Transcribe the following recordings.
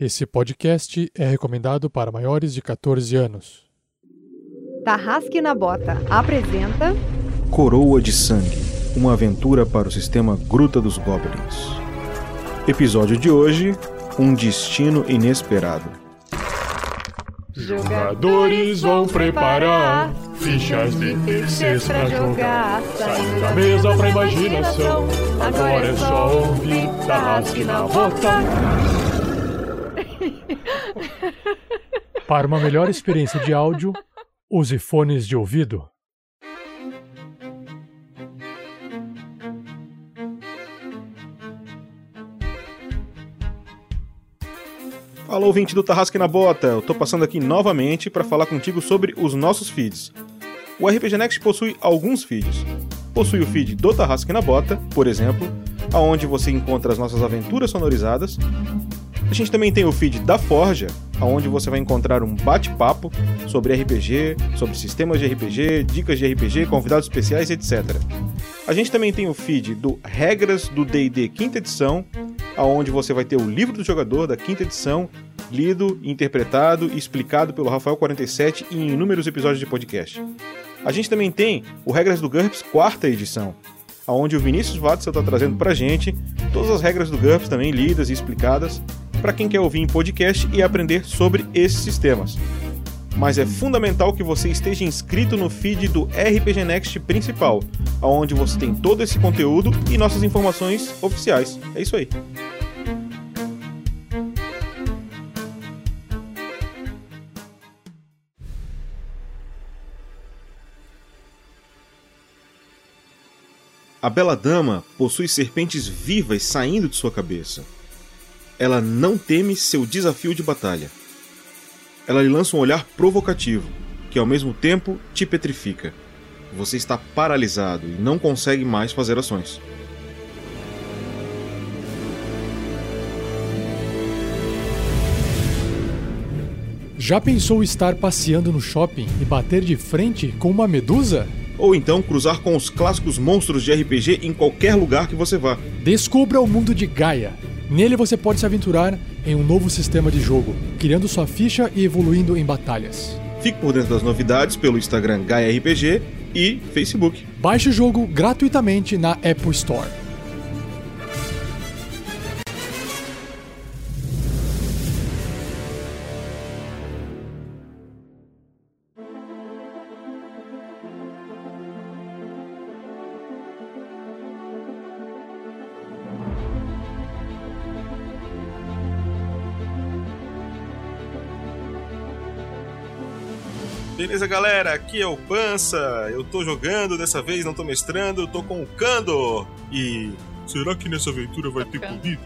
Esse podcast é recomendado para maiores de 14 anos. Tarrasque na Bota apresenta Coroa de Sangue Uma aventura para o sistema Gruta dos Goblins. Episódio de hoje: Um destino inesperado. Jogadores vão preparar fichas de terceiros pra jogar. Saindo da mesa pra imaginação. Agora é só ouvir Tarrasque na Bota. Para uma melhor experiência de áudio, use fones de ouvido. Fala ouvinte do Tarrasque na Bota, eu tô passando aqui novamente para falar contigo sobre os nossos feeds. O RPG Next possui alguns feeds. Possui o feed do Tarrasque na Bota, por exemplo, aonde você encontra as nossas aventuras sonorizadas. A gente também tem o feed da Forja, aonde você vai encontrar um bate-papo sobre RPG, sobre sistemas de RPG, dicas de RPG, convidados especiais, etc. A gente também tem o feed do Regras do D&D quinta edição, aonde você vai ter o livro do jogador da quinta edição, lido, interpretado e explicado pelo Rafael 47 em inúmeros episódios de podcast. A gente também tem o Regras do GURPS quarta edição, aonde o Vinícius Watson está trazendo pra gente todas as regras do GURPS também lidas e explicadas para quem quer ouvir em podcast e aprender sobre esses sistemas. Mas é fundamental que você esteja inscrito no feed do RPG Next principal, aonde você tem todo esse conteúdo e nossas informações oficiais. É isso aí. A bela dama possui serpentes vivas saindo de sua cabeça. Ela não teme seu desafio de batalha. Ela lhe lança um olhar provocativo, que ao mesmo tempo te petrifica. Você está paralisado e não consegue mais fazer ações. Já pensou estar passeando no shopping e bater de frente com uma medusa? Ou então cruzar com os clássicos monstros de RPG em qualquer lugar que você vá. Descubra o mundo de Gaia. Nele você pode se aventurar em um novo sistema de jogo, criando sua ficha e evoluindo em batalhas. Fique por dentro das novidades pelo Instagram Gaia RPG e Facebook. Baixe o jogo gratuitamente na Apple Store. Beleza, galera? Aqui é o Pança. Eu tô jogando, dessa vez não tô mestrando, eu tô com o Kando. E será que nessa aventura vai ter comida?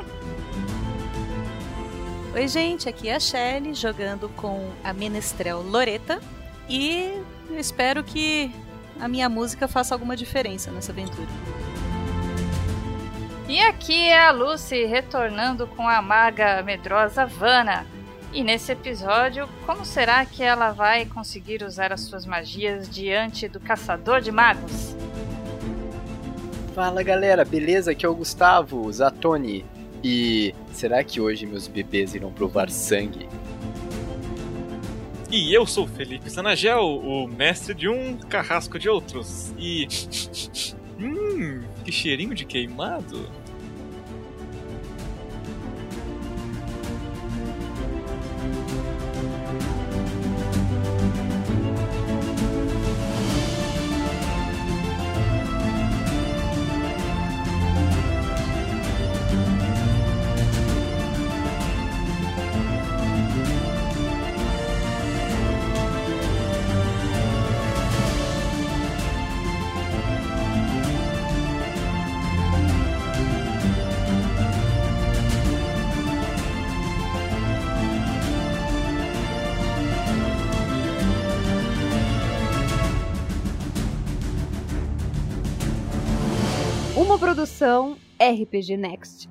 Oi, gente, aqui é a Shelly jogando com a menestrel Loreta e eu espero que a minha música faça alguma diferença nessa aventura. E aqui é a Lucy retornando com a maga medrosa Vanna. E nesse episódio, como será que ela vai conseguir usar as suas magias diante do caçador de magos? Fala galera, beleza? Aqui é o Gustavo, Zatoni. E será que hoje meus bebês irão provar sangue? E eu sou Felipe Sanagel, o mestre de um carrasco de outros. E. Hum, que cheirinho de queimado. RPG Next.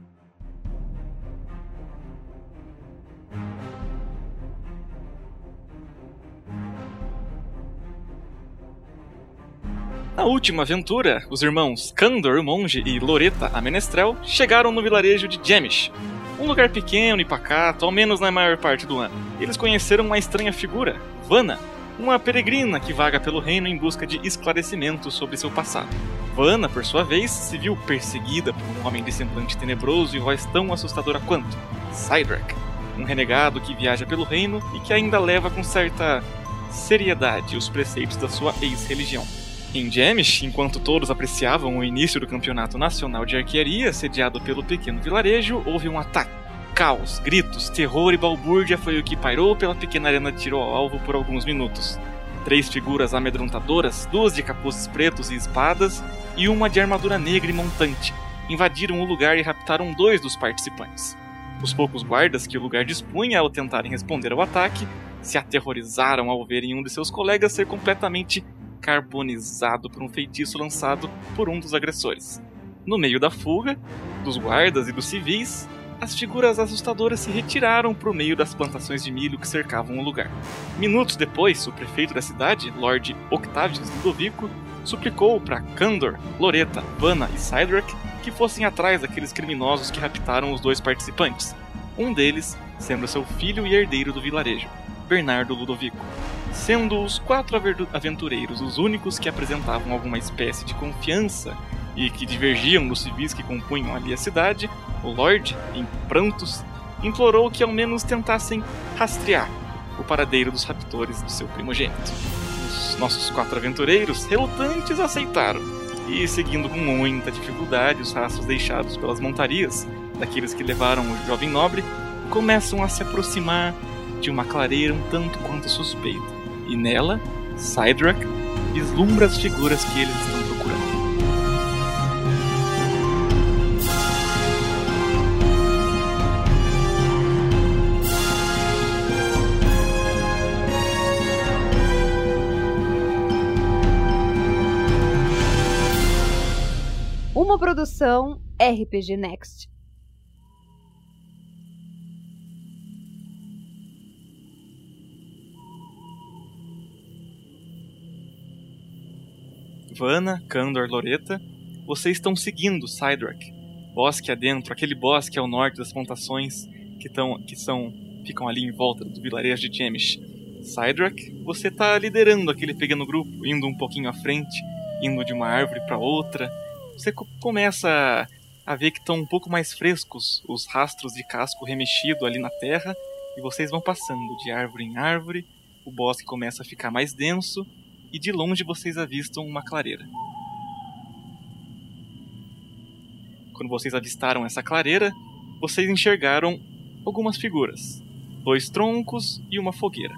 Na última aventura, os irmãos Candor, o monge, e Loreta, a menestrel, chegaram no vilarejo de Jemish, um lugar pequeno e pacato, ao menos na maior parte do ano. Eles conheceram uma estranha figura, Vanna, uma peregrina que vaga pelo reino em busca de esclarecimentos sobre seu passado. Vanna, por sua vez, se viu perseguida por um homem de semblante tenebroso e voz tão assustadora quanto Cydrak, um renegado que viaja pelo reino e que ainda leva com certa seriedade os preceitos da sua ex-religião. Em Jemish, enquanto todos apreciavam o início do campeonato nacional de arquearia sediado pelo pequeno vilarejo, houve um ataque. Caos, gritos, terror e balbúrdia foi o que pairou pela pequena arena de tiro ao alvo por alguns minutos. Três figuras amedrontadoras, duas de capuzes pretos e espadas e uma de armadura negra e montante, invadiram o lugar e raptaram dois dos participantes. Os poucos guardas que o lugar dispunha ao tentarem responder ao ataque se aterrorizaram ao verem um de seus colegas ser completamente carbonizado por um feitiço lançado por um dos agressores. No meio da fuga, dos guardas e dos civis, as figuras assustadoras se retiraram para o meio das plantações de milho que cercavam o lugar. Minutos depois, o prefeito da cidade, Lord Octavius Ludovico, suplicou para Candor, Loreta, Vanna e Cydrak que fossem atrás daqueles criminosos que raptaram os dois participantes, um deles sendo seu filho e herdeiro do vilarejo, Bernardo Ludovico. Sendo os quatro aventureiros os únicos que apresentavam alguma espécie de confiança e que divergiam dos civis que compunham ali a cidade, o Lorde, em prantos, implorou que ao menos tentassem rastrear o paradeiro dos raptores do seu primogênito. Os nossos quatro aventureiros, relutantes, aceitaram, e seguindo com muita dificuldade os rastros deixados pelas montarias daqueles que levaram o jovem nobre, começam a se aproximar de uma clareira um tanto quanto suspeita, e nela, Cydrak vislumbra as figuras que eles estão procurando. Uma produção RPG Next. Vanna, Candor, Loreta, vocês estão seguindo Cydrak, bosque adentro, aquele bosque ao norte das plantações que, tão, que são ficam ali em volta do vilarejo de Jemish. Cydrak, você está liderando aquele pequeno grupo, indo um pouquinho à frente, indo de uma árvore para outra. Você co começa a ver que estão um pouco mais frescos os rastros de casco remexido ali na terra, e vocês vão passando de árvore em árvore, o bosque começa a ficar mais denso, e de longe vocês avistam uma clareira. Quando vocês avistaram essa clareira, vocês enxergaram algumas figuras: dois troncos e uma fogueira.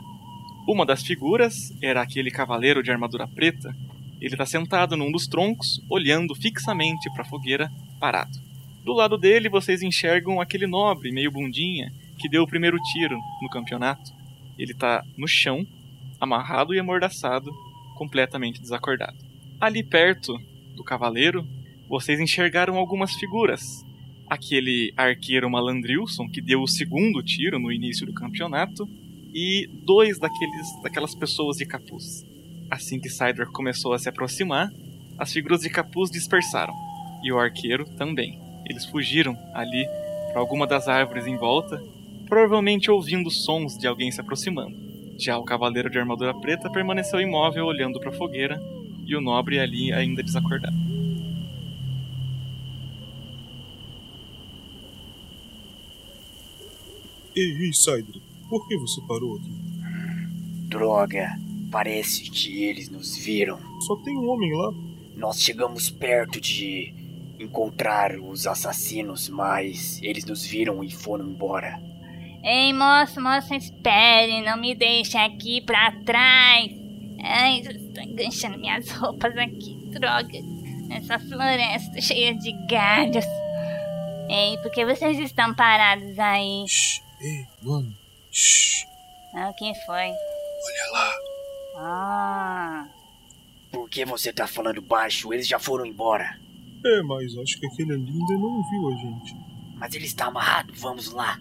Uma das figuras era aquele cavaleiro de armadura preta. Ele está sentado num dos troncos, olhando fixamente para a fogueira, parado. Do lado dele, vocês enxergam aquele nobre, meio bundinha, que deu o primeiro tiro no campeonato. Ele está no chão, amarrado e amordaçado, completamente desacordado. Ali perto do cavaleiro, vocês enxergaram algumas figuras. Aquele arqueiro malandrilson que deu o segundo tiro no início do campeonato e dois daqueles daquelas pessoas de capuz. Assim que Cydrak começou a se aproximar, as figuras de capuz dispersaram e o arqueiro também. Eles fugiram ali para alguma das árvores em volta, provavelmente ouvindo sons de alguém se aproximando. Já o cavaleiro de armadura preta permaneceu imóvel olhando para a fogueira e o nobre ali ainda desacordado. Ei, ei, por que você parou aqui? Droga, parece que eles nos viram. Só tem um homem lá. Nós chegamos perto de encontrar os assassinos, mas eles nos viram e foram embora. Ei, moço, moça, espere, não me deixe aqui pra trás. Ai, estou enganchando minhas roupas aqui, droga. Nessa floresta cheia de galhos. Ei, por que vocês estão parados aí? Shh, ei, mano. Shh. Ah, quem foi? Olha lá. Ah. Por que você tá falando baixo? Eles já foram embora. É, mas acho que aquele ali ainda não viu a gente. Mas ele está amarrado, vamos lá.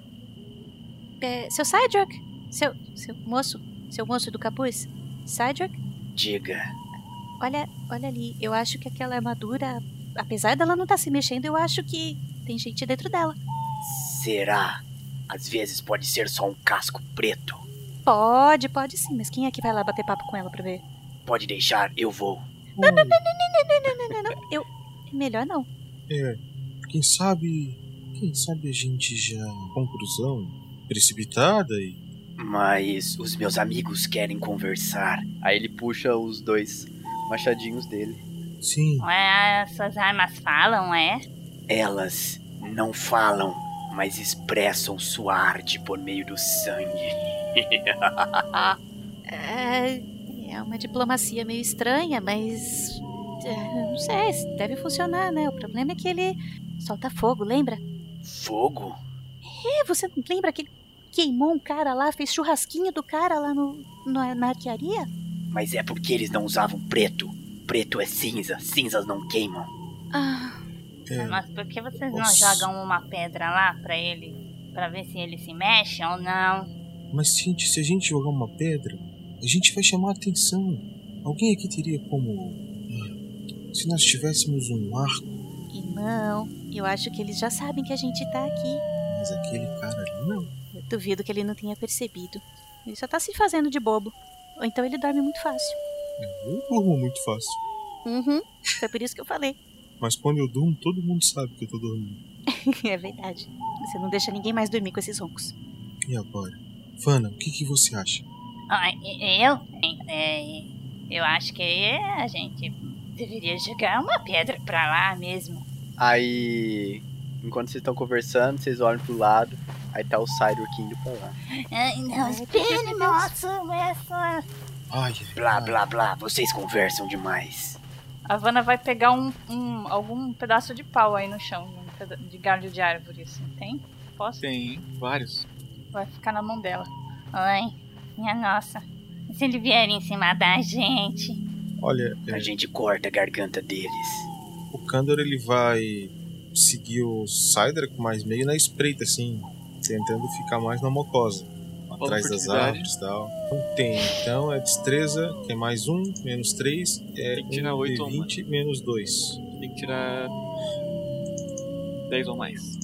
É, seu Cydrak? Seu, seu moço? Seu moço do capuz? Cydrak? Diga. Olha, olha ali. Eu acho que aquela armadura, apesar dela não estar se mexendo, eu acho que tem gente dentro dela. Será? Às vezes pode ser só um casco preto. Pode, pode sim, mas quem é que vai lá bater papo com ela pra ver? Pode deixar, eu vou. Não, não, não, não, não, não, não, não, não, não. Eu. Melhor não. É, quem sabe. Quem sabe a gente já. Conclusão precipitada e. Mas os meus amigos querem conversar. Aí ele puxa os dois machadinhos dele. Sim, Ué, essas armas falam, é? Elas não falam, mas expressam sua arte por meio do sangue. É, é uma diplomacia meio estranha, mas. é, não sei, deve funcionar, né? O problema é que ele solta fogo, lembra? Fogo? É, você lembra que ele queimou um cara lá, fez churrasquinho do cara lá no, no- na arquearia? Mas é porque eles não usavam preto. Preto é cinza, cinzas não queimam. Ah, é. Mas por que vocês não Nossa. jogam uma pedra lá pra ele? Pra ver se ele se mexe ou não? Mas gente, se a gente jogar uma pedra, a gente vai chamar a atenção. Alguém aqui teria como. ah, Se nós tivéssemos um arco, e não, eu acho que eles já sabem que a gente tá aqui. mas aquele cara ali não. Eu duvido que ele não tenha percebido. Ele só tá se fazendo de bobo. Ou então ele dorme muito fácil. Eu durmo muito fácil. Uhum, foi por isso que eu falei. Mas quando eu durmo, todo mundo sabe que eu tô dormindo. é verdade. Você não deixa ninguém mais dormir com esses roncos. E agora? Fana, o que, que você acha? Ah, eu? É, eu acho que a gente deveria jogar uma pedra pra lá mesmo. Aí, enquanto vocês estão conversando, vocês olham pro lado. Aí tá o Cyborg indo pra lá. Ai, não, espere, nossa, essa... Ai, Blá blá blá, vocês conversam demais. A Vanna vai pegar um, um- algum pedaço de pau aí no chão, um de galho de árvore, assim, tem? Posso? Tem vários. Vai ficar na mão dela. Oi, minha nossa. E se ele vier em cima da gente? Olha, é, A gente corta a garganta deles. o Kandor ele vai seguir o Cider com mais meio na espreita, assim, tentando ficar mais na mocosa. Atrás das árvores e tal. Não tem, então é destreza, que é mais um, menos três, é Tem que tirar um oito ou 20 menos dois. Tem que tirar 10 ou mais.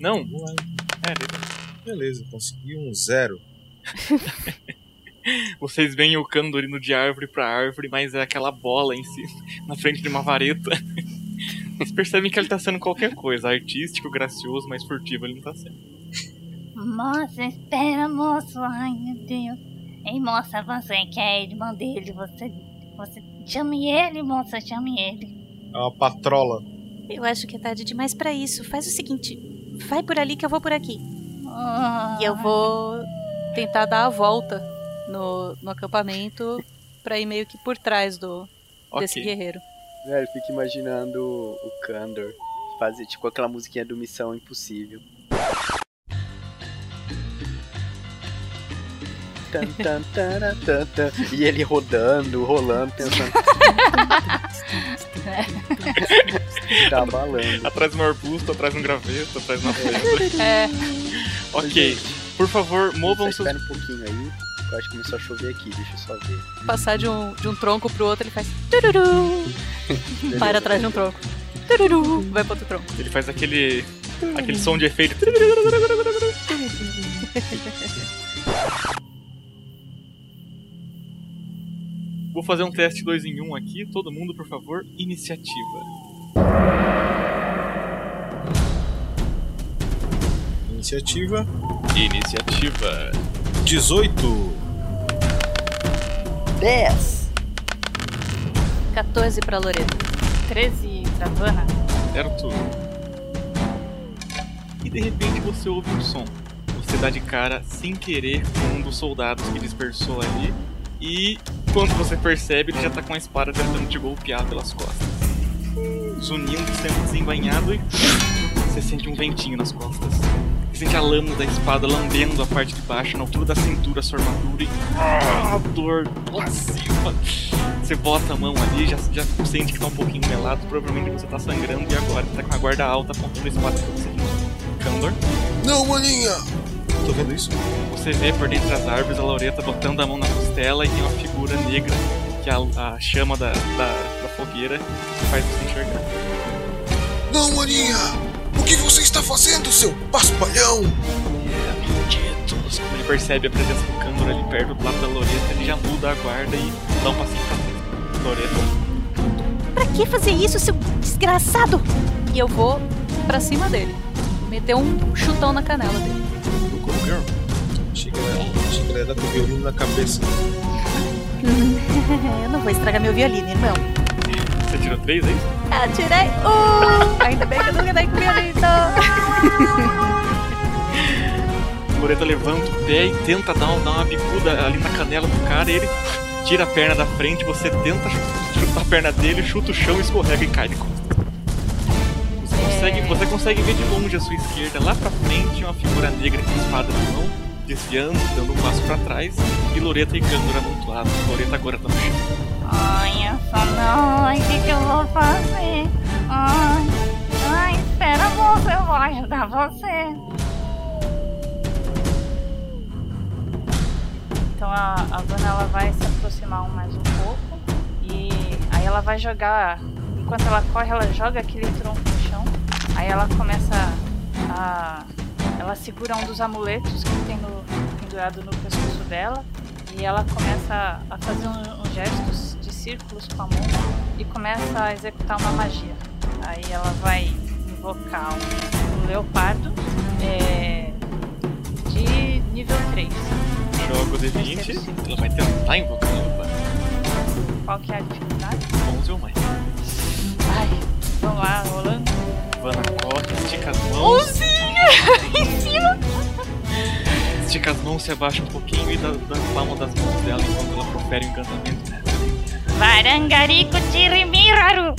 Não? É, 10 ou mais. Beleza, consegui um zero. Vocês veem o Kandor indo de árvore pra árvore, mas é aquela bola em si, na frente de uma vareta. Vocês percebem que ele tá sendo qualquer coisa, artístico, gracioso, mas furtivo ele não tá sendo. Moça, espera, moço. Ai, meu Deus. Ei, moça, você que é irmã dele, você... Você... Chame ele, moça, chame ele. É uma patrola. Eu acho que é tarde demais pra isso. Faz o seguinte: vai por ali que eu vou por aqui. Ah, E eu vou tentar dar a volta no, no acampamento pra ir meio que por trás do desse Ok. guerreiro. Velho, fica imaginando o Kandor fazer tipo aquela musiquinha do Missão Impossível. Tan, tan, tan, tan. E ele rodando, rolando, pensando. tá balando. Atrás de um arbusto, atrás de um graveto, atrás de uma pedra. É, ok. Por favor, movam seus. espera um pouquinho aí. que Eu acho que começou a chover aqui, deixa eu só ver. Passar de um, de um tronco pro outro, ele faz. Tururu, para atrás de um tronco. Tururu, vai pro outro tronco. Ele faz aquele. aquele som de efeito. Vou fazer um teste 2 em 1 um aqui. Todo mundo, por favor, iniciativa. Iniciativa Iniciativa. 18. 10! 14 pra Loreto. 13 pra Vanna. Certo? E de repente você ouve um som. Você dá de cara sem querer com um dos soldados que dispersou ali. E quando você percebe, ele já tá com a espada tentando te golpear pelas costas. Zunindo, sendo desembainhado e você sente um ventinho nas costas. Você sente a lâmina da espada lambendo a parte de baixo, na altura da cintura, a sua armadura e. Ah, dor cima. Você bota a mão ali, já, já sente que tá um pouquinho melado, provavelmente você tá sangrando e agora tá com a guarda alta apontando a espada pra você. Candor, Não, maninha! Tô vendo isso? você vê por dentro das árvores a Laureta botando a mão na costela e tem uma figura negra que é a, a chama da, da, da fogueira que faz você enxergar. Não, maninha! O que você está fazendo, seu paspalhão? Malditos. Quando ele percebe a presença do Cândor ali perto do lado da Loreta, ele já muda a guarda e dá um passinho pra frente. Loreta. Pra que fazer isso, seu desgraçado? E eu vou pra cima dele. Meter um chutão na canela dele. Girl. Achei que era, achei que ela ia dar com o violino na cabeça. eu não vou estragar meu violino, irmão. Você tirou três, é isso? Ah, tirei um! Ainda bem que eu nunca dei com violino. Loreta levanta o pé e tenta dar, dar uma bicuda ali na canela do cara e ele tira a perna da frente, você tenta chu- chutar a perna dele, chuta o chão, escorrega e cai de costas. Consegue, você consegue ver de longe à sua esquerda, lá pra frente, uma figura negra com espada na mão, desviando, dando um passo pra trás, e Loreta e Cândor amontoados. Loreta agora tá no chão. Ai, essa não, o que, que eu vou fazer? Ai, ai, espera, moça, eu vou ajudar você. Então a, a Vanna ela vai se aproximar mais um pouco e aí ela vai jogar. Enquanto ela corre, ela joga aquele tronco. Aí ela começa a. Ela segura um dos amuletos que tem no, pendurado no pescoço dela e ela começa a fazer um- uns gestos de círculos com a mão e começa a executar uma magia. Aí ela vai invocar um, um leopardo é, de nível 3. Joga o D20, ela vai tentar invocar o Leopardo. Qual que é a dificuldade? 11 ou mais. Ai, vamos lá, rolando. Vanna corre, estica as mãos. em cima! Estica as mãos, se abaixa um pouquinho e dá, dá palma das mãos dela enquanto ela profere o encantamento. né? Varangarico Tirimiraru!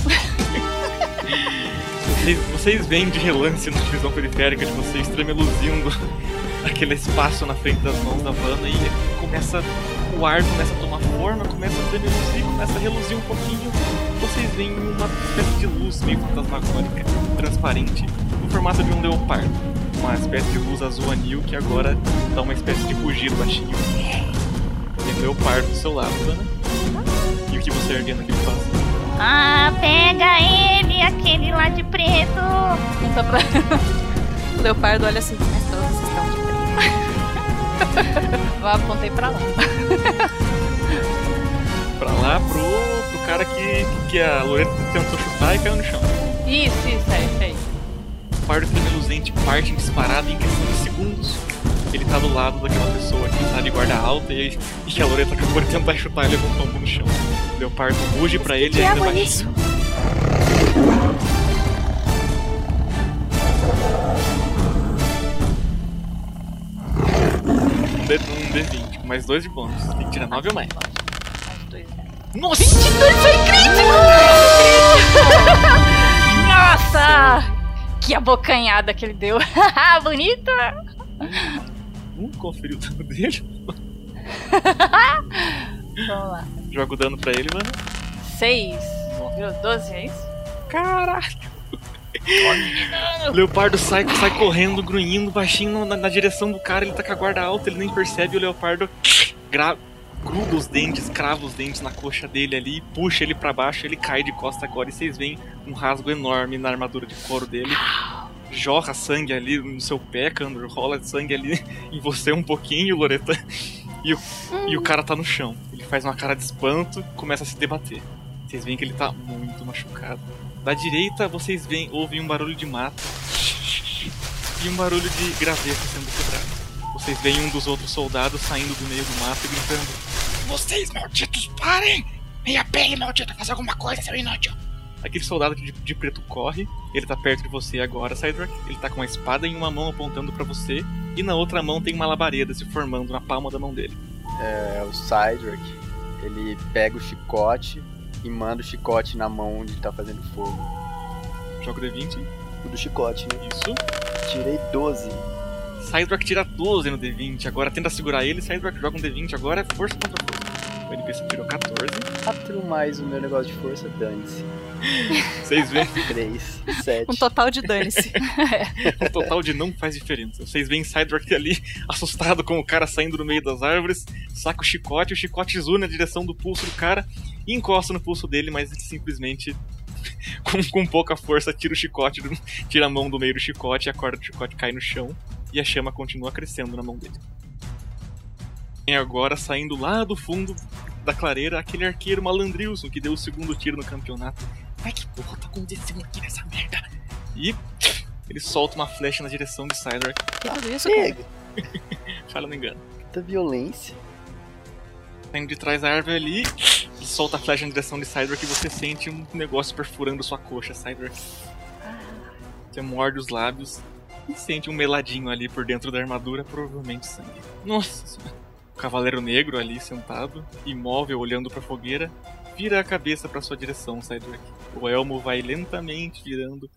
Vocês, vocês veem de relance na visão periférica de vocês tremeluzindo aquele espaço na frente das mãos da Vanna e começa. O ar começa a tomar forma, começa a tremeluzir, começa a reluzir um pouquinho. Vocês veem uma espécie de luz meio fantasmagórica, transparente, no formato de um leopardo. Uma espécie de luz azul anil que agora dá uma espécie de rugido baixinho. Tem um leopardo do seu lado, Vanna. E o que você erguendo aqui faz? Ah, pega ele, aquele lá de preto! Então pra... o leopardo olha assim, mas todos estão de preto. Eu apontei pra lá. Pra lá, pro cara que, que a Loreta tentou chutar e caiu no chão. Isso, isso, é isso aí. O pardo tremeluzente parte em disparada em questão de segundos. Ele tá do lado daquela pessoa que tá de guarda alta e, e que a Loreta acabou de tentar chutar e levou um tombo no chão. O leopardo ruge pra ele que ainda água é baixinho. Um D- um D20, com mais dois de bônus. Tem que tirar 9 ou mais. Nossa! 22 foi crítico! Nossa! Que abocanhada que ele deu. Bonita! Um conferiu o dano dele. Vamos lá. Joga o dano pra ele, mano. 6. Viu? 12, é isso? Caralho! O leopardo sai, sai correndo, grunhindo, baixinho na, na direção do cara, ele tá com a guarda alta, ele nem percebe, o leopardo gra- gruda os dentes, crava os dentes na coxa dele ali, puxa ele pra baixo, ele cai de costa agora e vocês veem um rasgo enorme na armadura de couro dele. Jorra sangue ali no seu pé, Candor, rola sangue ali em você um pouquinho, Loreta. E o, e o cara tá no chão. Ele faz uma cara de espanto começa a se debater. Vocês veem que ele tá muito machucado. Da direita, vocês veem, ouvem um barulho de mato e um barulho de graveto sendo quebrado. Vocês veem um dos outros soldados saindo do meio do mato e gritando: Vocês malditos, parem! Minha pele maldita, faz alguma coisa, seu inútil! Aquele soldado de, de preto corre, ele tá perto de você agora, Cydrak. Ele tá com uma espada em uma mão apontando pra você, e na outra mão tem uma labareda se formando na palma da mão dele. É, o Cydrak, ele pega o chicote e manda o chicote na mão onde tá fazendo fogo. Joga o D20. O do chicote, né? Isso. Tirei 12. Cydrak tira 12 no D20, agora tenta segurar ele, Cydrak joga um D20, agora é força contra força. O NPC tirou 14. 4 mais o meu negócio de força, dane-se. Vocês veem 3, 7. Um total de dane-se. um total de não faz diferença. Vocês veem Cydrak ali, assustado com o cara saindo do meio das árvores, saca o chicote, o chicote zoom na direção do pulso do cara e encosta no pulso dele, mas ele simplesmente com, com pouca força, tira o chicote, do- tira a mão do meio do chicote, a corda do chicote cai no chão e a chama continua crescendo na mão dele. E agora, saindo lá do fundo da clareira, aquele arqueiro malandrilson que deu o segundo tiro no campeonato. Ai que porra tá acontecendo aqui nessa merda? E ele solta uma flecha na direção de. Que tudo isso, cara? Fala, não me engano. Da violência. Saindo de trás da árvore ali, e solta a flecha na direção de Cydrak e você sente um negócio perfurando sua coxa, Cydrak. Você morde os lábios sente um meladinho ali por dentro da armadura, provavelmente sangue. Nossa senhora. O cavaleiro negro ali sentado, imóvel, olhando pra fogueira, vira a cabeça pra sua direção, Cydrak. O elmo vai lentamente virando,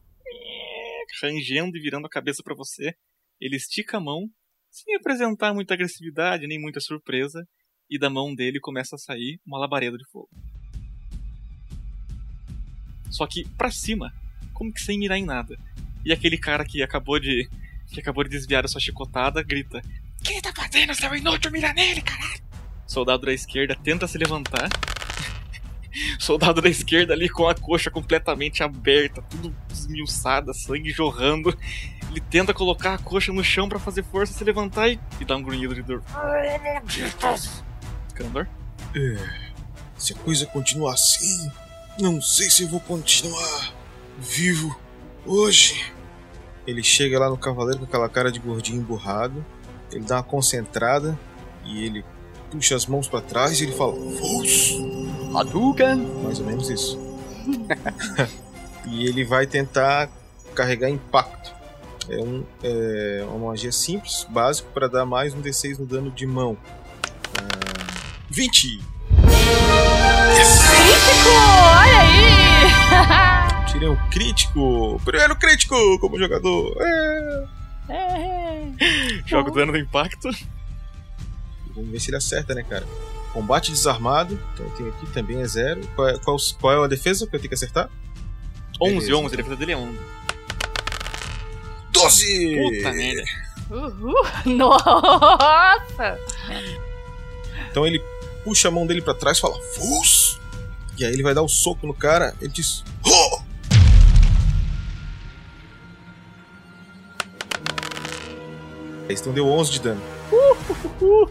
rangendo e virando a cabeça pra você. Ele estica a mão, sem apresentar muita agressividade nem muita surpresa, e da mão dele começa a sair uma labareda de fogo. Só que pra cima, como que sem mirar em nada. E aquele cara que acabou de que acabou de desviar a sua chicotada grita: "O que ele tá fazendo, seu inútil? Mira nele, caralho!" Soldado da esquerda tenta se levantar. Soldado da esquerda ali com a coxa completamente aberta, tudo esmiuçada, sangue jorrando. Ele tenta colocar a coxa no chão pra fazer força, se levantar e, e dar um grunhido de dor. Candor? É, se a coisa continuar assim, não sei se eu vou continuar vivo hoje. Ele chega lá no cavaleiro com aquela cara de gordinho emburrado. Ele dá uma concentrada e ele puxa as mãos pra trás e ele fala: Vos! Hadouken! Mais ou menos isso. e ele vai tentar carregar impacto. É, um, é uma magia simples, básico, para dar mais um D6 no dano de mão. Ah, 20! Crítico! Olha aí! Tirei um crítico! Primeiro crítico como jogador! É. É. Joga o dano do impacto. Vamos ver se ele acerta, né, cara? Combate desarmado, então eu tenho aqui também é zero. Qual é, qual, qual é a defesa que eu tenho que acertar? 11, Beleza. 11, a defesa dele é 11. 12! Puta merda. Uhul! Nossa! Então ele puxa a mão dele pra trás e fala: Fus! E aí ele vai dar o soco no cara. Ele diz: "Ho!" Então deu 11 de dano. O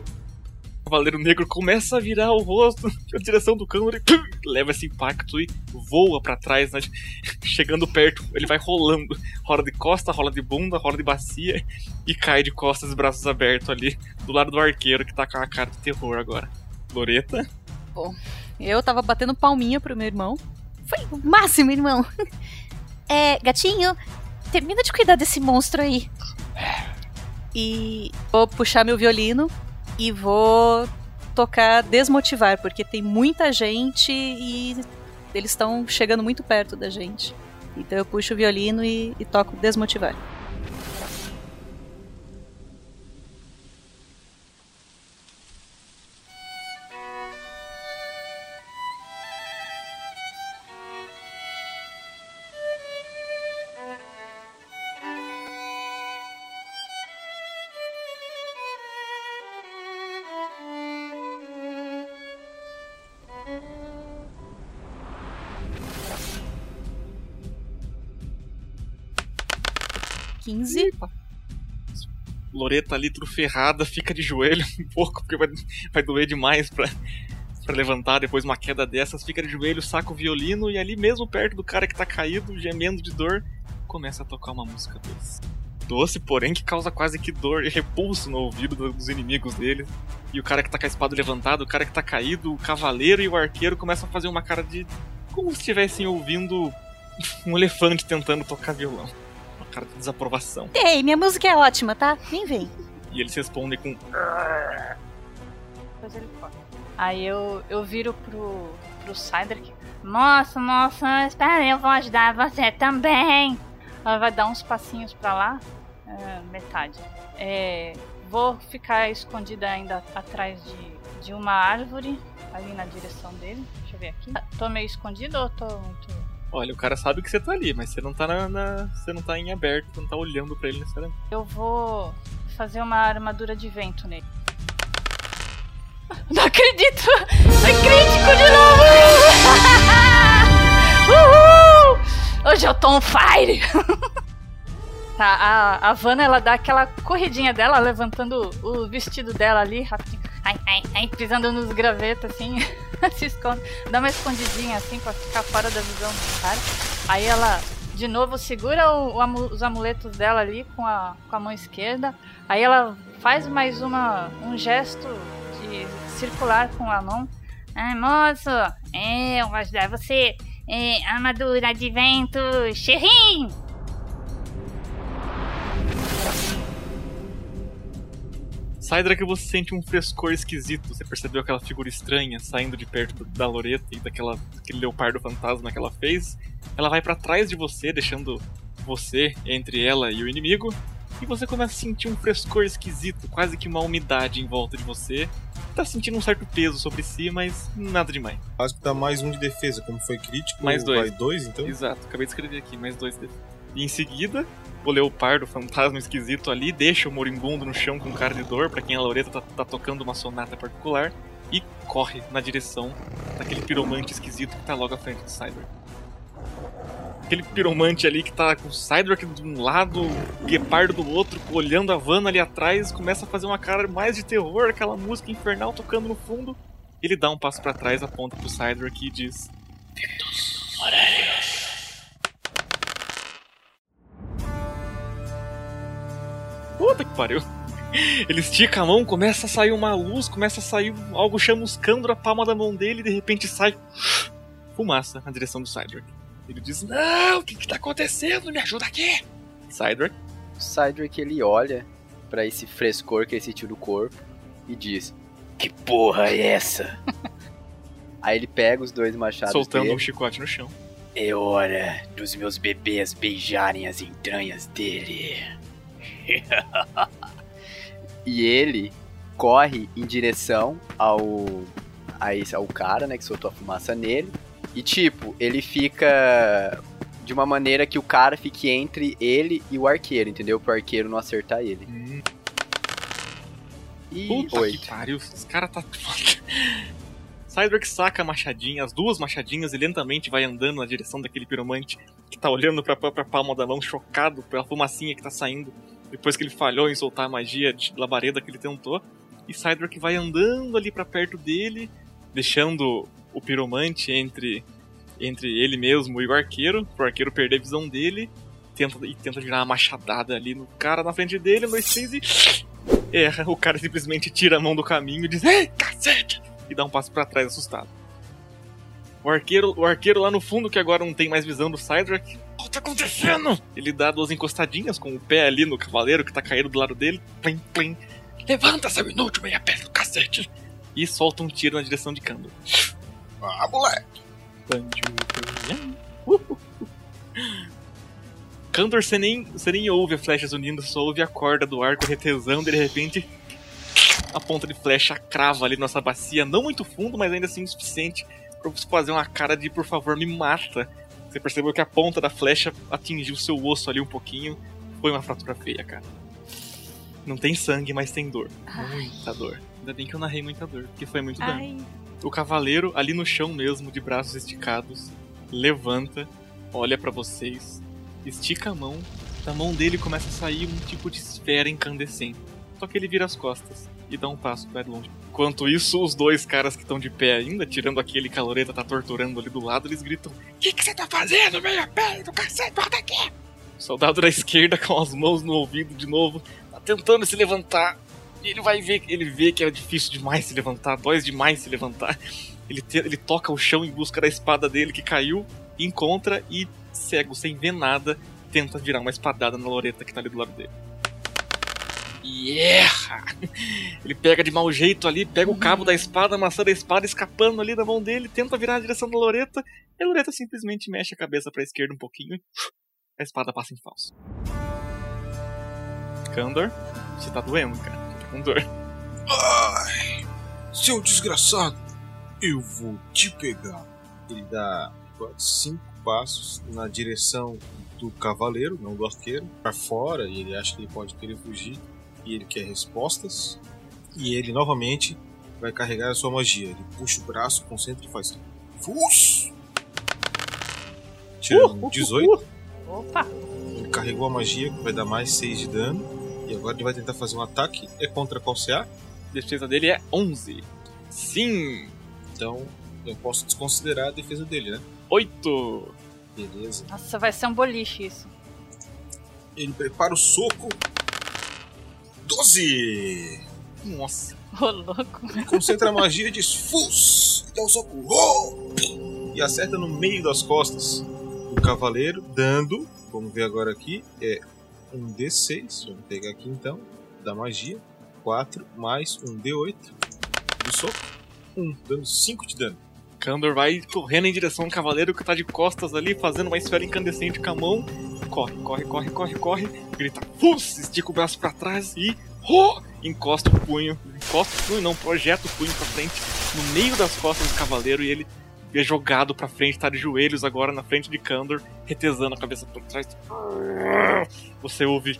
Cavaleiro Negro começa a virar o rosto na direção do cão, ele pum, leva esse impacto e voa pra trás, né? chegando perto, ele vai rolando, rola de costa, rola de bunda, rola de bacia e cai de costas e braços abertos ali do lado do arqueiro que tá com a cara de terror agora. Loreta, Bom, eu tava batendo palminha pro meu irmão. Foi o máximo, irmão. É, gatinho, termina de cuidar desse monstro aí. E vou puxar meu violino e vou tocar Desmotivar, porque tem muita gente e eles estão chegando muito perto da gente. Então eu puxo o violino e, e toco Desmotivar. Quinze. Loreta ali tudo ferrada, fica de joelho um pouco, porque vai, vai doer demais pra, pra levantar depois uma queda dessas, fica de joelho, saca o violino e ali mesmo perto do cara que tá caído, gemendo de dor, começa a tocar uma música doce. Doce, porém, que causa quase que dor e repulso no ouvido do- dos inimigos dele. E o cara que tá com a espada levantada, o cara que tá caído, o cavaleiro e o arqueiro começam a fazer uma cara de. como se estivessem ouvindo um elefante tentando tocar violão. Cara de desaprovação. Ei, minha música é ótima, tá? Nem vem. E eles respondem com. Depois ele corta. Aí eu, eu viro pro, pro Cydric. Moça, moça, espera, eu vou ajudar você também. Ela vai dar uns passinhos pra lá. é, metade. É, vou ficar escondida ainda atrás de, de uma árvore, ali na direção dele. Deixa eu ver aqui. Tô meio escondido ou tô muito. Olha, o cara sabe que você tá ali, mas você não tá na. na- você não tá em aberto, você não tá olhando pra ele necessariamente. Eu vou fazer uma armadura de vento nele. Não acredito! É crítico de novo! Hoje eu tô on fire! tá, a, a Vanna ela dá aquela corridinha dela, levantando o vestido dela ali, rapidinho. Ai, ai, ai, pisando nos gravetos assim, se esconde. Dá uma escondidinha assim pra ficar fora da visão do cara. Aí ela de novo segura o, o os amuletos dela ali com a, com a mão esquerda. Aí ela faz mais uma, um gesto de circular com a mão. Ah, moço, eu vou ajudar você. É, armadura de vento, xerrim! Saidra que você sente um frescor esquisito. Você percebeu aquela figura estranha saindo de perto da Loreta e daquela aquele leopardo fantasma que ela fez. Ela vai pra trás de você, deixando você entre ela e o inimigo. E você começa a sentir um frescor esquisito, quase que uma umidade em volta de você. Tá sentindo um certo peso sobre si, mas nada demais. Acho que dá mais um de defesa, como foi crítico. Mais dois. Vai dois, então? Exato, acabei de escrever aqui, mais dois deles. E em seguida, o leopardo fantasma esquisito ali deixa o moribundo no chão com cara de dor, pra quem a Loreta tá, tá tocando uma sonata particular, e corre na direção daquele piromante esquisito que tá logo à frente do Cyber. Aquele piromante ali que tá com o Cydrak de um lado, o Guepardo do outro, olhando a Vanna ali atrás, começa a fazer uma cara mais de terror, aquela música infernal tocando no fundo. Ele dá um passo pra trás, aponta pro Cydrak e diz: Puta que pariu. Ele estica a mão, começa a sair uma luz, começa a sair algo chamuscando a palma da mão dele e de repente sai fumaça na direção do Cydrak. Ele diz: Não, o que, que tá acontecendo? Me ajuda aqui! Cydrak, O Cydric ele olha pra esse frescor que ele sentiu no corpo e diz: Que porra é essa? Aí ele pega os dois machados soltando dele. um chicote no chão. É hora dos meus bebês beijarem as entranhas dele. E ele corre em direção ao a esse, ao cara, né, que soltou a fumaça nele. E tipo, ele fica de uma maneira que o cara fique entre ele e o arqueiro, entendeu? Pro arqueiro não acertar ele. E Puta oito. que pariu, esse cara tá. Cydrak saca a machadinha, as duas machadinhas, e lentamente vai andando na direção daquele piromante que tá olhando pra própria palma da mão, chocado pela fumacinha que tá saindo depois que ele falhou em soltar a magia de labareda que ele tentou. E Cydrak vai andando ali pra perto dele, deixando o piromante entre, entre ele mesmo e o arqueiro, pro arqueiro perder a visão dele. Tenta, e tenta virar uma machadada ali no cara na frente dele, no três e erra. O cara simplesmente tira a mão do caminho e diz: Ei, cacete! E dá um passo pra trás assustado. O arqueiro, o arqueiro lá no fundo, que agora não tem mais visão do Cydrak. O que tá acontecendo? Ele dá duas encostadinhas com o pé ali no cavaleiro que tá caído do lado dele. Plim, plim. Levanta, seu inútil, meia pé do cacete! E solta um tiro na direção de Kando. Ah, moleque! Kandor, você nem, você nem ouve as flechas unindo, só ouve a corda do arco retesando e de repente a ponta de flecha crava ali nossa bacia, não muito fundo, mas ainda assim o suficiente pra você fazer uma cara de por favor me mata. Você percebeu que a ponta da flecha atingiu seu osso ali um pouquinho. Foi uma fratura feia, cara. Não tem sangue, mas tem dor. Muita dor. Ainda bem que eu narrei muita dor, porque foi muito dano. O cavaleiro, ali no chão mesmo, de braços esticados, levanta, olha pra vocês, estica a mão, da mão dele começa a sair um tipo de esfera incandescente. Só que ele vira as costas e dá um passo para longe. Enquanto isso, os dois caras que estão de pé ainda, tirando aquele caloreta tá torturando ali do lado, eles gritam: O que você tá fazendo, meia pé do cacete? Volta aqui! O soldado da esquerda, com as mãos no ouvido de novo, tá tentando se levantar. E ele vai ver, ele vê que é difícil demais se levantar, dói demais se levantar. Ele, te- ele toca o chão em busca da espada dele que caiu, encontra e, cego, sem ver nada, tenta virar uma espadada na Loreta que tá ali do lado dele. E erra! Ele pega de mau jeito ali, pega o cabo da espada, a espada, escapando ali da mão dele, tenta virar na direção da Loreta, e a Loreta simplesmente mexe a cabeça pra esquerda um pouquinho e a espada passa em falso. Kandor, você tá doendo, cara. Você tá com dor. Ai, seu desgraçado, eu vou te pegar. Ele dá cinco passos na direção do cavaleiro, não do arqueiro, pra fora, e ele acha que ele pode querer fugir, e ele quer respostas. E ele novamente vai carregar a sua magia. Ele puxa o braço, concentra e faz. Fus! tirando um 18. Opa! Ele carregou a magia, que vai dar mais 6 de dano. E agora ele vai tentar fazer um ataque. É contra qual CA? A defesa dele é 11. Sim! Então eu posso desconsiderar a defesa dele, né? 8! Beleza. Nossa, vai ser um boliche isso. Ele prepara o soco. 12! Nossa! Ô, louco. Concentra a magia e diz Fus! E dá um soco. Oh! E acerta no meio das costas do cavaleiro, dando, vamos ver agora aqui, é um D6. Vamos pegar aqui então, da magia. 4 mais um D8 do soco. 1, dando 5 de dano. Kandor vai correndo em direção ao cavaleiro que tá de costas ali, fazendo uma esfera incandescente com a mão. Corre, corre, corre, corre, corre. Grita, pus! Estica o braço pra trás e. Oh! Encosta o punho. Encosta o punho, não, projeta o punho pra frente, no meio das costas do cavaleiro e ele é jogado pra frente, tá de joelhos agora na frente de Kandor, retesando a cabeça por trás. Você ouve.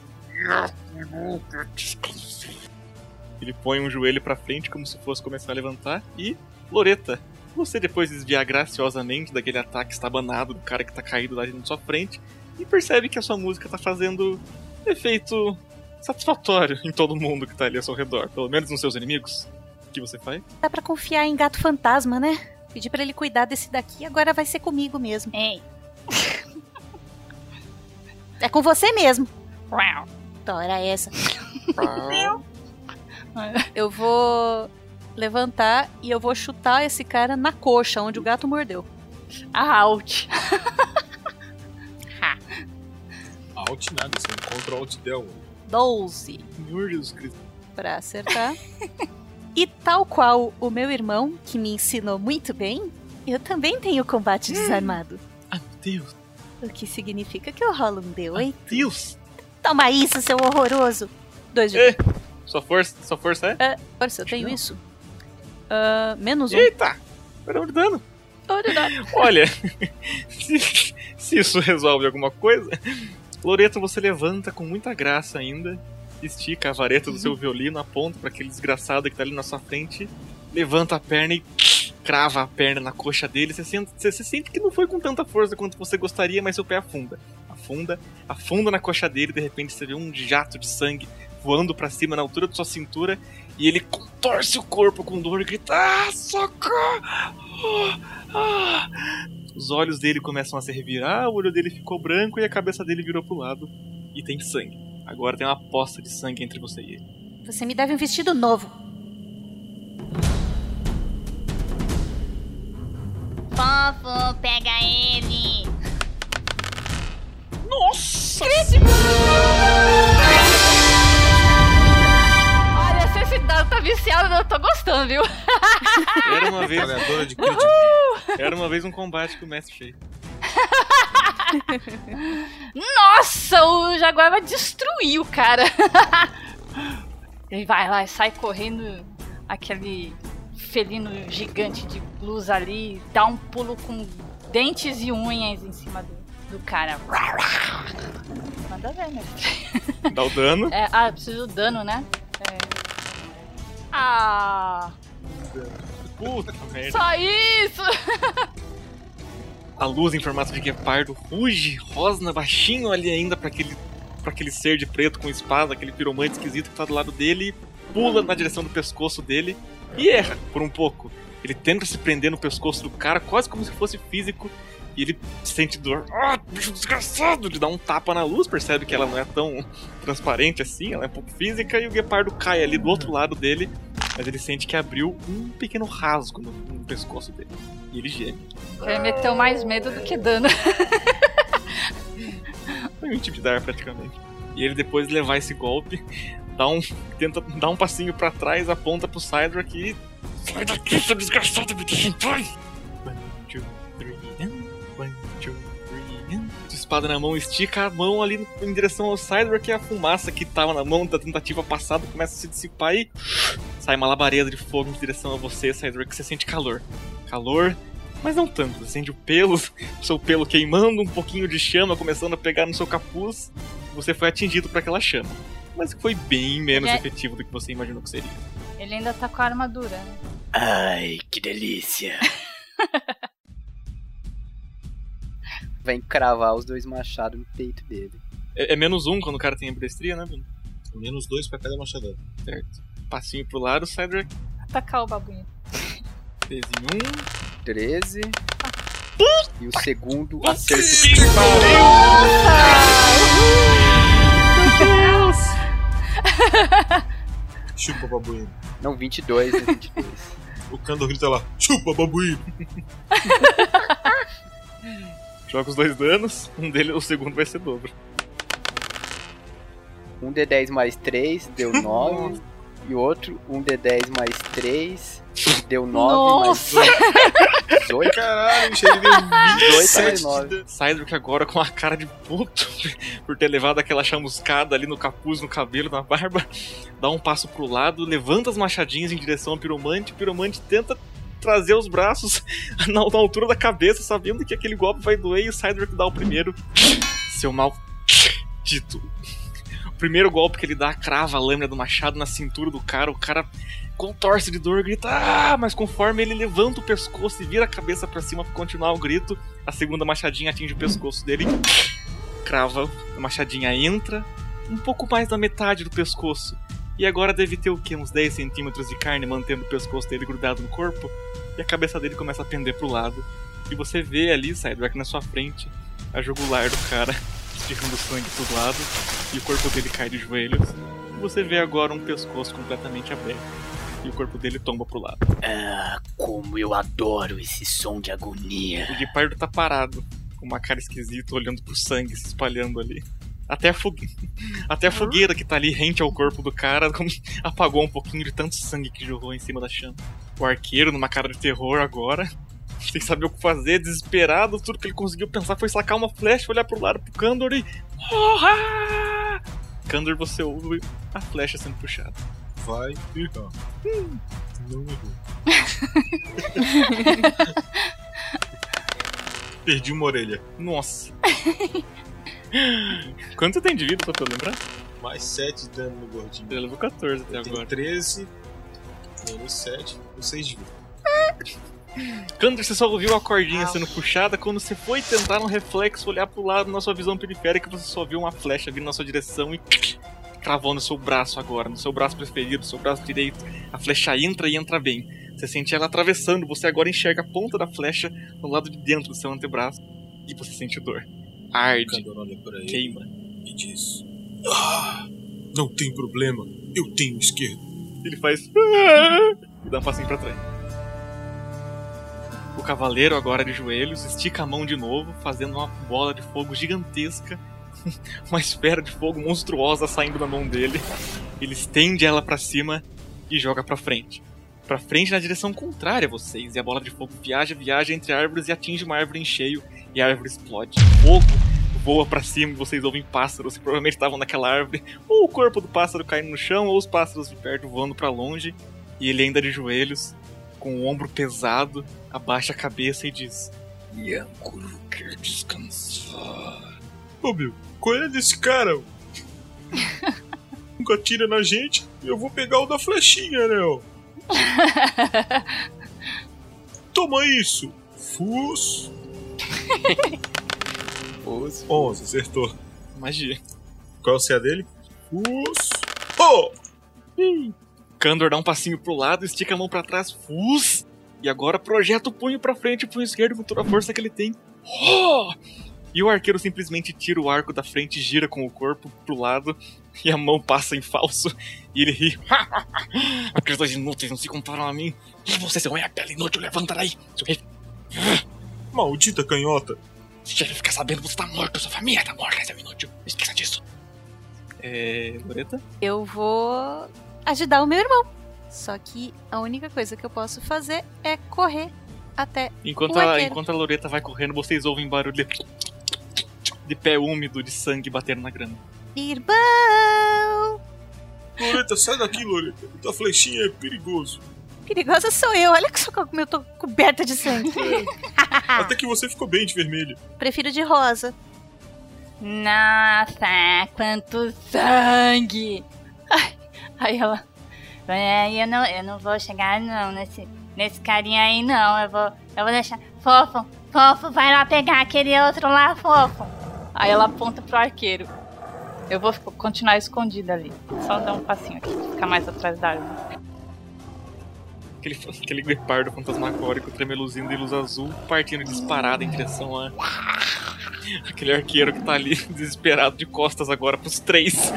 Ele põe um joelho pra frente como se fosse começar a levantar e. Loreta, você depois desviar graciosamente daquele ataque estabanado do cara que tá caído lá na sua frente e percebe que a sua música tá fazendo efeito satisfatório em todo mundo que tá ali ao seu redor, pelo menos nos seus inimigos. O que você faz? Dá pra confiar em gato fantasma, né? Pedi pra ele cuidar desse daqui, agora vai ser comigo mesmo. Ei. É com você mesmo. Uau. Tora essa. Eu vou levantar e eu vou chutar esse cara na coxa, onde o gato mordeu. Out. Alt nada, você encontra o Alt Del. 12 Meu Jesus Cristo. pra acertar. e tal qual o meu irmão, que me ensinou muito bem, eu também tenho combate desarmado. Ai, meu Deus. O que significa que eu rolo um D8. Deus! Toma isso, seu horroroso! Dois de Sua força, sua força é? Ah, olha, se eu tenho isso. Ah, menos um. Eita! Perdão de dano. Olha, se, se isso resolve alguma coisa, Loreto, você levanta com muita graça ainda, estica a vareta do seu violino, aponta para aquele desgraçado que tá ali na sua frente, levanta a perna e crava a perna na coxa dele. Você sente, você, você sente que não foi com tanta força quanto você gostaria, mas seu pé afunda. Afunda, afunda na coxa dele, de repente você vê um jato de sangue voando para cima na altura da sua cintura e ele contorce o corpo com dor e grita: Ah, socorro! Ah, ah." Os olhos dele começam a se revirar, o olho dele ficou branco e a cabeça dele virou pro lado e tem sangue. Agora tem uma poça de sangue entre você e ele. Você me deve um vestido novo. Fofo, pega ele. Nossa! Olha, viciado, eu tô gostando, viu? Era uma vez, era uma vez um combate que o mestre fez. Nossa, o Jaguar vai destruir o cara. Ele vai lá e sai correndo aquele felino gigante de luz ali, dá um pulo com dentes e unhas em cima do, do cara. Manda ver, né? Dá o dano. É, ah, eu preciso do dano, né? É. Ah, Puta merda. só isso! A luz em formato de guepardo ruge, rosna baixinho ali ainda pra aquele, pra aquele ser de preto com espada, aquele piromante esquisito que tá do lado dele, pula na direção do pescoço dele e erra por um pouco. Ele tenta se prender no pescoço do cara, quase como se fosse físico, e ele sente dor. Ah, bicho desgraçado! Ele dá um tapa na luz, percebe que ela não é tão transparente assim, ela é um pouco física, e o guepardo cai ali do outro lado dele, mas ele sente que abriu um pequeno rasgo no, no pescoço dele. E ele geme. Ele meteu mais medo do que dano. Foi me intimidar praticamente. E ele depois de levar esse golpe, dá um, tenta dar um passinho pra trás, aponta pro Cydrak e. Sai daqui, seu desgraçado, me deixa em paz! Espada na mão, estica a mão ali em direção ao Cydrak e a fumaça que tava na mão da tentativa passada começa a se dissipar e. Sai uma labareda de fogo em direção a você, Cydrak, você sente calor. Calor, mas não tanto. Você sente o pelo, o seu pelo queimando, um pouquinho de chama começando a pegar no seu capuz. Você foi atingido por aquela chama. Mas foi bem menos é- efetivo do que você imaginou que seria. Ele ainda tá com a armadura. né? Ai, que delícia. vai encravar os dois machados no peito dele. É, é menos um quando o cara tem ambidestria, né, Bruno? Menos dois pra cada machadada. Certo. Passinho pro lado, Cedric. Atacar o babuinho. 13 em 1. 13. E o segundo acerto. Chupa, babuíno. Não, 22, né? 22. O Kandor grita lá, chupa, babuíno. Joga os dois danos. Um deles, o segundo vai ser dobro. Um D10 mais 3 deu 9. e o outro, um D10 mais 3 deu 9 mais 2. 18. Caralho, bicho, ele deu 18 mais 27 9. Cydric agora com a cara de puto por ter levado aquela chamuscada ali no capuz, no cabelo, na barba. Dá um passo pro lado, levanta as machadinhas em direção ao piromante. O piromante tenta trazer os braços na, na altura da cabeça, sabendo que aquele golpe vai doer. E o Cydric dá o primeiro. Seu maldito. O primeiro golpe que ele dá, crava a lâmina do machado na cintura do cara. O cara contorce de dor, grita, ah! Mas conforme ele levanta o pescoço e vira a cabeça pra cima pra continuar o grito, a segunda machadinha atinge o pescoço dele, crava, a machadinha entra, um pouco mais da metade do pescoço. E agora deve ter o quê? Uns 10 centímetros de carne mantendo o pescoço dele grudado no corpo. E a cabeça dele começa a pender pro lado. E você vê ali, Sidewalk, na sua frente, a jugular do cara espirrando sangue pro lado. E o corpo dele cai de joelhos. E você vê agora um pescoço completamente aberto. E o corpo dele tomba pro lado. Ah, como eu adoro esse som de agonia. O guepardo tá parado, com uma cara esquisita, olhando pro sangue se espalhando ali. Até a, fogue... Até a fogueira que tá ali rente ao corpo do cara apagou um pouquinho de tanto sangue que jorrou em cima da chama. O arqueiro, numa cara de terror agora, sem saber o que fazer, desesperado, tudo que ele conseguiu pensar foi sacar uma flecha, olhar pro lado pro Kandor e. Morra! Kandor, você ouve a flecha sendo puxada. Vai errar. Não errou. Perdi uma orelha. Nossa. Quanto você tem de vida, só pra eu lembrar? Mais 7 de dano no gordinho. Ele levou 14 até Tem agora. 13, menos 7, com 6 de vida. Kandor, você só ouviu a cordinha sendo puxada. Quando você foi tentar um reflexo, olhar pro lado na sua visão periférica, você só viu uma flecha vindo na sua direção e cravou no seu braço agora, no seu braço preferido, no seu braço direito. A flecha entra e entra bem. Você sente ela atravessando, você agora enxerga a ponta da flecha no lado de dentro do seu antebraço. E você sente dor. Arde, queima. e diz: Ah, não tem problema, eu tenho esquerda. Ele faz. E dá um passinho pra trás. O cavaleiro, agora de joelhos, estica a mão de novo, fazendo uma bola de fogo gigantesca. uma esfera de fogo monstruosa saindo da mão dele. Ele estende ela pra cima e joga pra frente. Pra frente na direção contrária a vocês. E a bola de fogo viaja, viaja entre árvores e atinge uma árvore em cheio. E a árvore explode. Fogo voa pra cima e vocês ouvem pássaros que provavelmente estavam naquela árvore. Ou o corpo do pássaro caindo no chão, ou os pássaros de perto voando pra longe. E ele ainda de joelhos, com o ombro pesado, abaixa a cabeça e diz: Yankuru quer descansar. Ô meu, qual é desse cara? Nunca atira na gente e eu vou pegar o da flechinha, né? ó. Toma isso! Fus! Os 11, acertou. Magia. Qual é o CA dele? Fus! Oh! Kandor dá um passinho pro lado, estica a mão pra trás, fuz! E agora projeta o punho pra frente, o punho esquerdo com toda a força que ele tem. Oh! E o arqueiro simplesmente tira o arco da frente, gira com o corpo pro lado e a mão passa em falso. E ele ri. Aqueles dois inúteis não se comparam a mim. E você, seu pele inútil, levanta daí. Seu. Maldita canhota! Se ele ficar sabendo, você tá morto, sua família tá morta, seu inútil. Esqueça disso. É. Loreta? Eu vou ajudar o meu irmão. Só que a única coisa que eu posso fazer é correr até Enquanto o a, enquanto a Loreta vai correndo, vocês ouvem barulho de, de pé úmido, de sangue batendo na grama. Irmão! Loreta, sai daqui, Loreta. Tua flechinha é perigoso. Perigosa sou eu. Olha que só como eu tô coberta de sangue. Até que você ficou bem de vermelho. Prefiro de rosa. Nossa, quanto sangue! Ai, Aí ela. "É, Eu não, eu não vou chegar não nesse, nesse carinha aí não. Eu vou, eu vou deixar. Fofo, Fofo, vai lá pegar aquele outro lá, fofo. Aí ela aponta pro arqueiro. Eu vou continuar escondida ali. Só dar um passinho aqui, ficar mais atrás da árvore. Aquele, aquele guepardo fantasmagórico tremeluzindo de luz azul, partindo disparado em direção a. Aquele arqueiro que tá ali, desesperado, de costas agora pros três.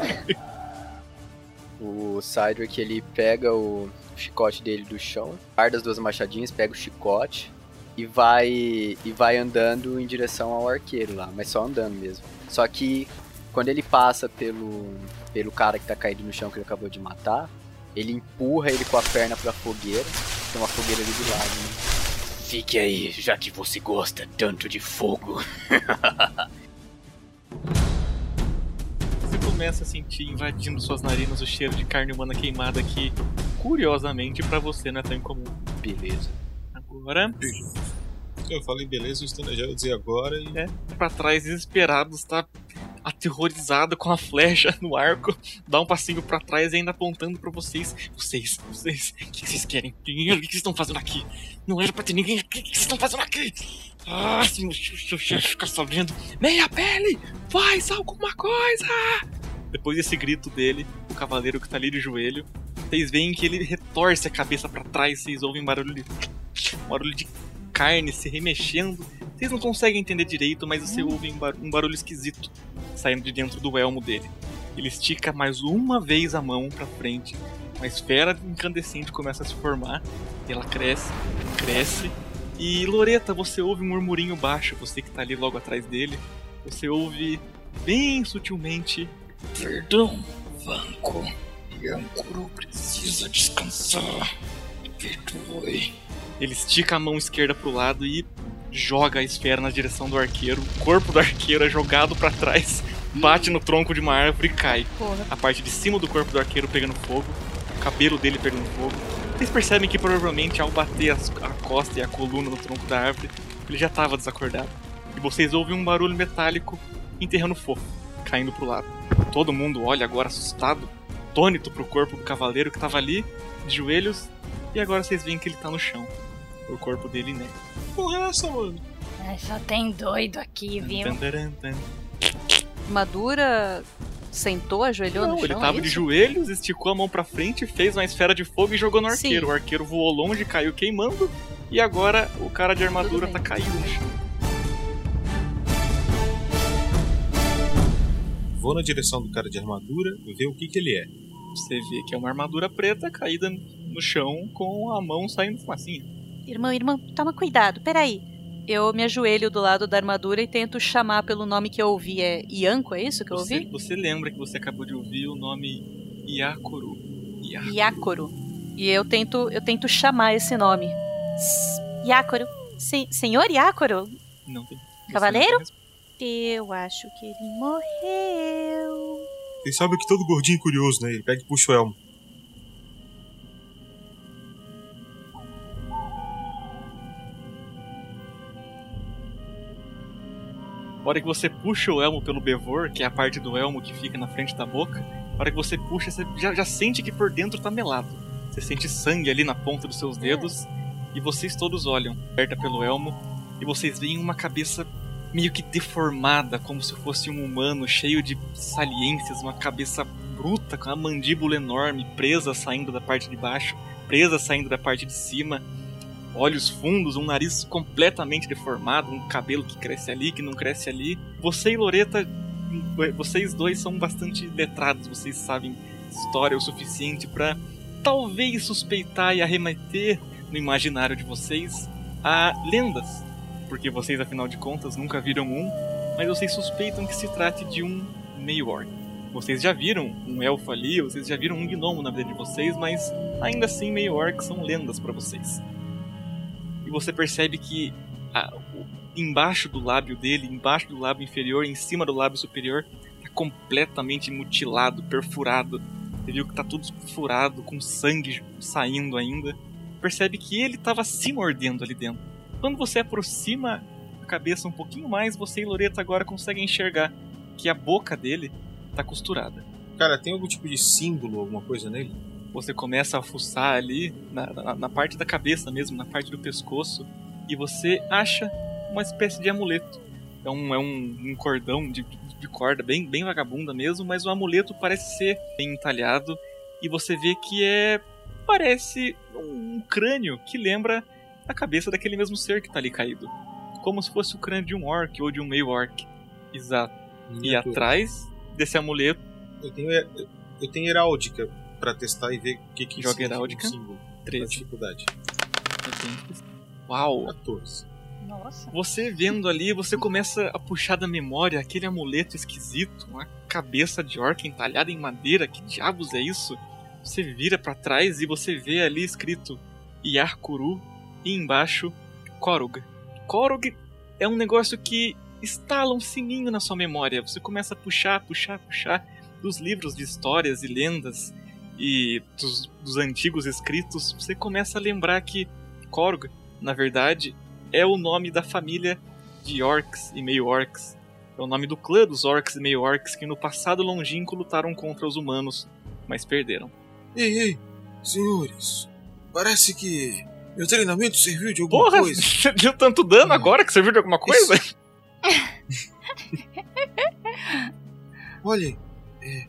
O Cydric ele pega o chicote dele do chão, guarda as duas machadinhas, pega o chicote e vai e vai andando em direção ao arqueiro lá, mas só andando mesmo. Só que quando ele passa pelo pelo cara que tá caído no chão que ele acabou de matar, ele empurra ele com a perna pra fogueira. Tem uma fogueira ali do lado. Né? Fique aí, já que você gosta tanto de fogo. Você começa a sentir invadindo suas narinas o cheiro de carne humana queimada que, curiosamente, pra você não é tão incomum. Beleza. Agora, Eu falei, beleza, o já ia dizer agora e. é, pra trás, desesperado, está aterrorizado com a flecha no arco, dá um passinho pra trás e ainda apontando pra vocês. Vocês, vocês, o que vocês querem? O que vocês estão fazendo aqui? Não era pra ter ninguém aqui, o que vocês estão fazendo aqui? Ah, se o seu chefe ficar sabendo, meia pele, faz alguma coisa! Depois desse grito dele, o cavaleiro que tá ali de joelho, vocês veem que ele retorce a cabeça pra trás, vocês ouvem barulho de, barulho de carne se remexendo. Vocês não conseguem entender direito, mas você ouve um bar- um barulho esquisito saindo de dentro do elmo dele. Ele estica mais uma vez a mão pra frente. Uma esfera incandescente começa a se formar. E ela cresce, cresce. E Loreta, você ouve um murmurinho baixo, você que tá ali logo atrás dele. Você ouve bem sutilmente. Perdão, Vanco. Yankuro precisa descansar. Perdoe. Ele estica a mão esquerda pro lado e joga a esfera na direção do arqueiro. O corpo do arqueiro é jogado pra trás, bate no tronco de uma árvore e cai. Porra. A parte de cima do corpo do arqueiro pegando fogo, o cabelo dele pegando fogo. Vocês percebem que provavelmente ao bater as- a costa e a coluna no tronco da árvore, ele já estava desacordado. E vocês ouvem um barulho metálico enterrando fofo, caindo pro lado. Todo mundo olha agora assustado, atônito pro corpo do cavaleiro que tava ali, de joelhos, e agora vocês veem que ele tá no chão. O corpo dele, né? Porra, é essa, mano? Ai, só tem doido aqui, viu? Madura sentou, ajoelhou Não, no chão. ele tava é de joelhos, esticou a mão pra frente, fez uma esfera de fogo e jogou no Sim. arqueiro. O arqueiro voou longe, caiu queimando, e agora o cara de armadura tá caído no chão. Vou na direção do cara de armadura e ver o que que ele é. Você vê que é uma armadura preta caída no chão com a mão saindo fumacinha. Irmão, irmão, toma cuidado, peraí. Eu me ajoelho do lado da armadura e tento chamar pelo nome que eu ouvi. É Ianco, é isso que eu Você, ouvi? você lembra que você acabou de ouvir o nome Iakoro. Ia- Iácoro. E eu tento, eu tento chamar esse nome. S- Iácoro. Sen- senhor Iácoro? Não tem. Cavaleiro? não tem resposta. Eu acho que ele morreu. Ele sabe que todo gordinho é curioso, né? Ele pega e puxa o elmo. A hora que você puxa o elmo pelo bevor, que é a parte do elmo que fica na frente da boca, a hora que você puxa, você já, já sente que por dentro tá melado. Você sente sangue ali na ponta dos seus dedos, e vocês todos olham, aperta pelo elmo, e vocês veem uma cabeça meio que deformada, como se fosse um humano, cheio de saliências, uma cabeça bruta, com a mandíbula enorme, presa saindo da parte de baixo, presa saindo da parte de cima olhos fundos, um nariz completamente deformado, um cabelo que cresce ali, que não cresce ali. Você e Loreta, vocês dois são bastante letrados, vocês sabem história o suficiente para talvez suspeitar e arremeter no imaginário de vocês a lendas, porque vocês afinal de contas nunca viram um, mas vocês suspeitam que se trate de um meio orc. Vocês já viram um elfo ali, vocês já viram um gnomo na vida de vocês, mas ainda assim meio orc são lendas para vocês você percebe que a- embaixo do lábio dele, embaixo do lábio inferior, em cima do lábio superior, tá completamente mutilado, perfurado. Você viu que tá tudo furado, com sangue saindo ainda. Percebe que ele tava se mordendo ali dentro. Quando você aproxima a cabeça um pouquinho mais, você e Loreta agora conseguem enxergar que a boca dele tá costurada. Cara, tem algum tipo de símbolo, alguma coisa nele? Você começa a fuçar ali, na, na, na parte da cabeça mesmo, na parte do pescoço, e você acha uma espécie de amuleto. É um, é um, um cordão de, de corda bem, bem vagabunda mesmo, mas o amuleto parece ser bem entalhado e você vê que é. parece um crânio que lembra a cabeça daquele mesmo ser que tá ali caído. Como se fosse o crânio de um orc ou de um meio orc. Exato. E Miniatura. atrás desse amuleto, Eu tenho, eu tenho heráldica pra testar e ver o que que Joga heráldica. símbolo. 13. dificuldade. Uau! 14. Nossa. Você vendo ali, você começa a puxar da memória aquele amuleto esquisito, uma cabeça de orc entalhada em madeira, que diabos é isso? Você vira pra trás e você vê ali escrito Yarkuru e embaixo Korug. Korug é um negócio que estala um sininho na sua memória. Você começa a puxar, puxar, puxar dos livros de histórias e lendas e dos, dos antigos escritos. Você começa a lembrar que Korug, na verdade, é o nome da família de orcs e meio-orcs. É o nome do clã dos orcs e meio-orcs que no passado longínquo lutaram contra os humanos, mas perderam. Ei, ei, senhores. Parece que meu treinamento serviu de alguma Porra, coisa. você deu tanto dano agora que serviu de alguma coisa? Olhem, é,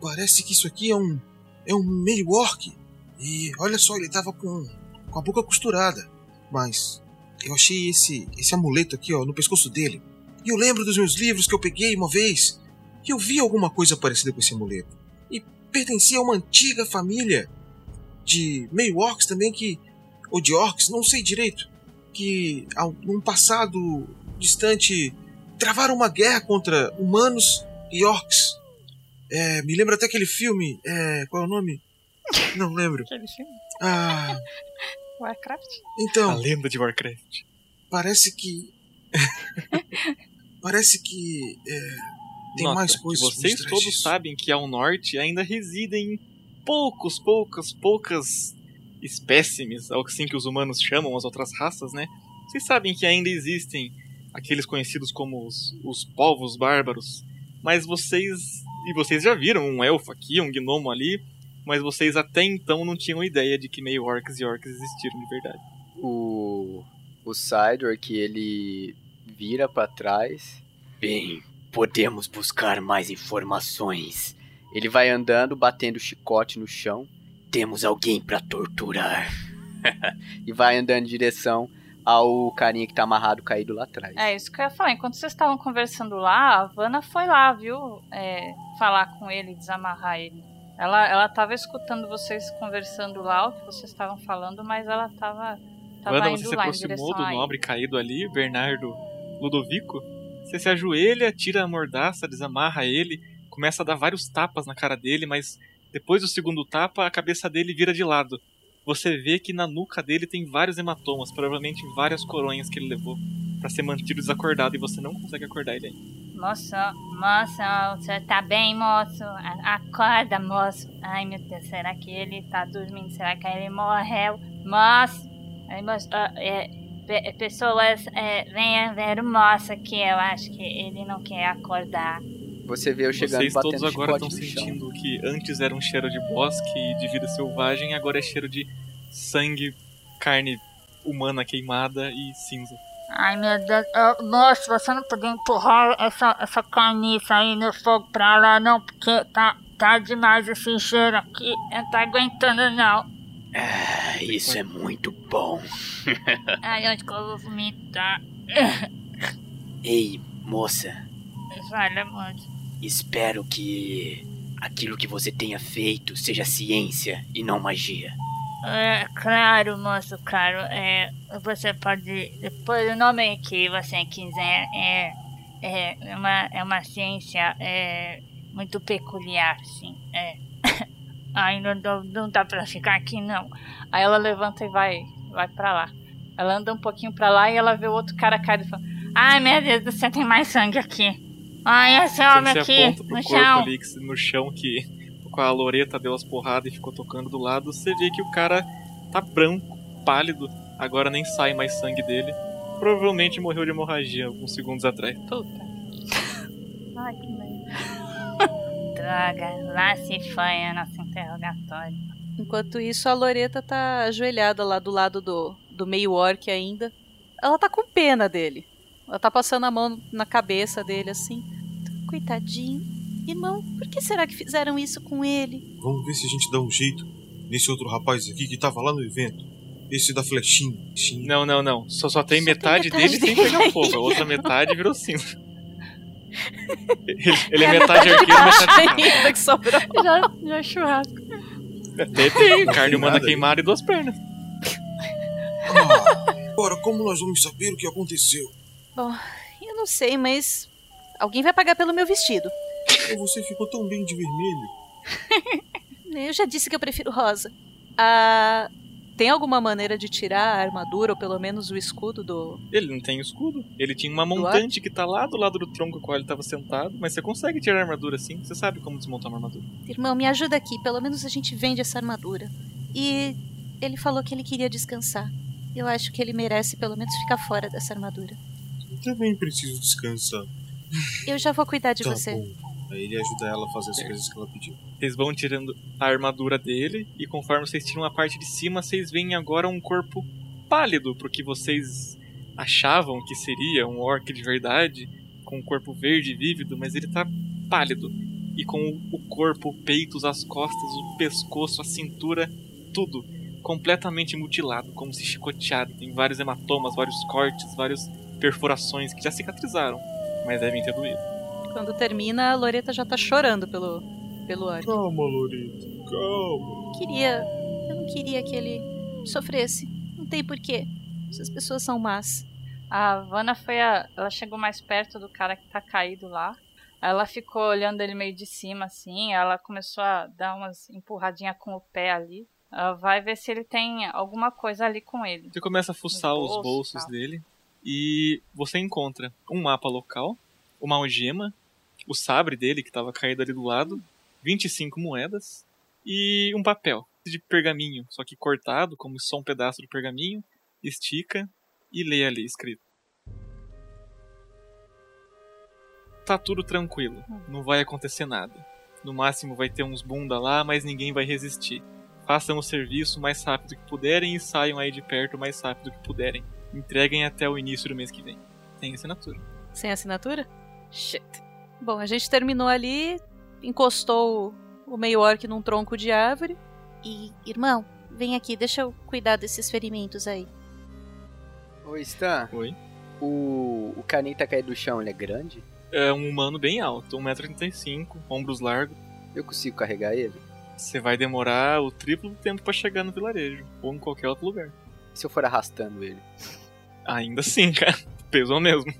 parece que isso aqui é um é um meio orc. E olha só, ele tava com, com a boca costurada. Mas eu achei esse esse amuleto aqui, ó, no pescoço dele. E eu lembro dos meus livros que eu peguei uma vez. E eu vi alguma coisa parecida com esse amuleto. E pertencia a uma antiga família de meio orcs também que ou de orcs, não sei direito, que num passado distante travaram uma guerra contra humanos e orcs. É, me lembra até aquele filme. É, qual é o nome? Não lembro. Aquele filme? Ah, Warcraft? então. A lenda de Warcraft. Parece que. parece que. é, tem Nota mais que coisas. por Vocês todos disso. sabem que ao norte ainda residem poucos, poucas, poucas espécimes, assim que os humanos chamam as outras raças, né? Vocês sabem que ainda existem aqueles conhecidos como os, os povos bárbaros, mas vocês e vocês já viram um elfo aqui, um gnomo ali, mas vocês até então não tinham ideia de que meio orcs e orcs existiram de verdade. O, o Sidork, ele vira pra trás. Bem, podemos buscar mais informações. Ele vai andando, batendo o chicote no chão. Temos alguém pra torturar. e vai andando em direção ao carinha que tá amarrado caído lá atrás. É isso que eu ia falar. Enquanto vocês estavam conversando lá, a Vanna foi lá, viu? É, falar com ele, desamarrar ele. Ela, ela tava escutando vocês conversando lá, o que vocês estavam falando, mas ela tava, tava indo você se aproximou do nobre caído ali, Bernardo Ludovico, você se ajoelha, tira a mordaça, desamarra ele, começa a dar vários tapas na cara dele, mas depois do segundo tapa, a cabeça dele vira de lado. Você vê que na nuca dele tem vários hematomas, provavelmente várias coronhas que ele levou pra ser mantido desacordado e você não consegue acordar ele ainda. Moço, moço, o senhor tá bem, moço? Acorda, moço. Ai, meu Deus, será que ele tá dormindo? Será que ele morreu? Moço, moço, é, pe- pessoas, é, venha ver o moço aqui. Eu acho que ele não quer acordar. Você vê eu chegando Vocês batendo todos agora estão sentindo que antes era um cheiro de bosque e de vida selvagem, agora é cheiro de sangue, carne humana queimada e cinza. Ai, meu Deus. Ah, moço, você não podia empurrar essa, essa carniça aí no fogo pra lá, não? Porque tá, tá demais esse cheiro aqui. Eu não tô aguentando, não. Ah, isso é muito bom. Ai, onde que eu vou vomitar? Ei, moça, Fala, moço. Espero que aquilo que você tenha feito seja ciência e não magia. É, claro, moço, claro. É, você pode. Depois o nome que você quiser é. É uma, é uma ciência é, muito peculiar, sim. É. Ai, não, não, dá pra ficar aqui, não. Aí ela levanta e vai, vai pra lá. Ela anda um pouquinho pra lá e ela vê o outro cara caído e fala: Ai, meu Deus céu, tem mais sangue aqui. Ai, esse Quando homem você aqui, aponta pro no corpo chão. ali, que- no chão, que com a Loreta deu as porradas e ficou tocando do lado, você vê que o cara tá branco, pálido, agora nem sai mais sangue dele. Provavelmente morreu de hemorragia alguns segundos atrás. Puta. Ai, que merda. Droga, lá se foi o nosso interrogatório. Enquanto isso, a Loreta tá ajoelhada lá do lado do, do meio orc ainda. Ela tá com pena dele. Ela tá passando a mão na cabeça dele assim. Coitadinho. Irmão, por que será que fizeram isso com ele? Vamos ver se a gente dá um jeito nesse outro rapaz aqui que tava lá no evento. Esse da flechinha. Flechinha. Não, não, não. Só, só tem Só tem metade, metade dele sem dele pegar fogo. A outra metade virou cinza. Ele, ele é metade arqueiro, metade ainda que sobrou. Já, já é churrasco. Tem, tem carne humana nada aí. queimada e duas pernas. Ah, Ora, como nós vamos saber o que aconteceu? Bom, eu não sei, mas alguém vai pagar pelo meu vestido. Você ficou tão bem de vermelho. Eu já disse que eu prefiro rosa. Ah, tem alguma maneira de tirar a armadura ou pelo menos o escudo do Ele não tem escudo. Ele tinha uma montante que tá lá do lado do tronco com qual ele tava sentado. Mas você consegue tirar a armadura assim. Você sabe como desmontar uma armadura. Irmão, me ajuda aqui, pelo menos a gente vende essa armadura. E ele falou que ele queria descansar. Eu acho que ele merece pelo menos ficar fora dessa armadura. Eu também preciso descansar. Eu já vou cuidar de Tá você. bom. Aí ele ajuda ela a fazer as coisas que ela pediu. Vocês vão tirando a armadura dele. E conforme vocês tiram a parte de cima, vocês veem agora um corpo pálido pro que vocês achavam que seria um orc de verdade. Com um corpo verde vívido, mas ele tá pálido. E com o corpo, o peito, as costas, o pescoço, a cintura, tudo completamente mutilado, como se chicoteado. Tem vários hematomas, vários cortes, várias perfurações que já cicatrizaram, mas devem ter doído. Quando termina, a Loreta já tá chorando pelo, pelo orc. Calma, Loreta, calma. Queria. Eu não queria que ele sofresse. Não tem porquê. Essas pessoas são más. A Vanna foi a. Ela chegou mais perto do cara que tá caído lá. Ela ficou olhando ele meio de cima, assim. Ela começou a dar umas empurradinhas com o pé ali. Ela vai ver se ele tem alguma coisa ali com ele. Você começa a fuçar Nos os bolsos, bolsos tá. dele e você encontra um mapa local, uma algema, o sabre dele que estava caído ali do lado, 25 moedas e um papel de pergaminho, só que cortado, como só um pedaço de pergaminho, estica e lê ali escrito. Tá tudo tranquilo, não vai acontecer nada. No máximo vai ter uns bunda lá, mas ninguém vai resistir. Façam o serviço o mais rápido que puderem e saiam aí de perto o mais rápido que puderem. Entreguem até o início do mês que vem. Tem assinatura. Sem assinatura? Shit. Bom, a gente terminou ali, encostou o meio orc num tronco de árvore. E, irmão, vem aqui, deixa eu cuidar desses ferimentos aí. Ô, Stan, Oi. o, o caninho tá caído do chão, ele é grande? É um humano bem alto, 1,35m, ombros largos. Eu consigo carregar ele? Você vai demorar o triplo do tempo pra chegar no vilarejo, ou em qualquer outro lugar. E se eu for arrastando ele? Ainda assim, cara. Peso mesmo.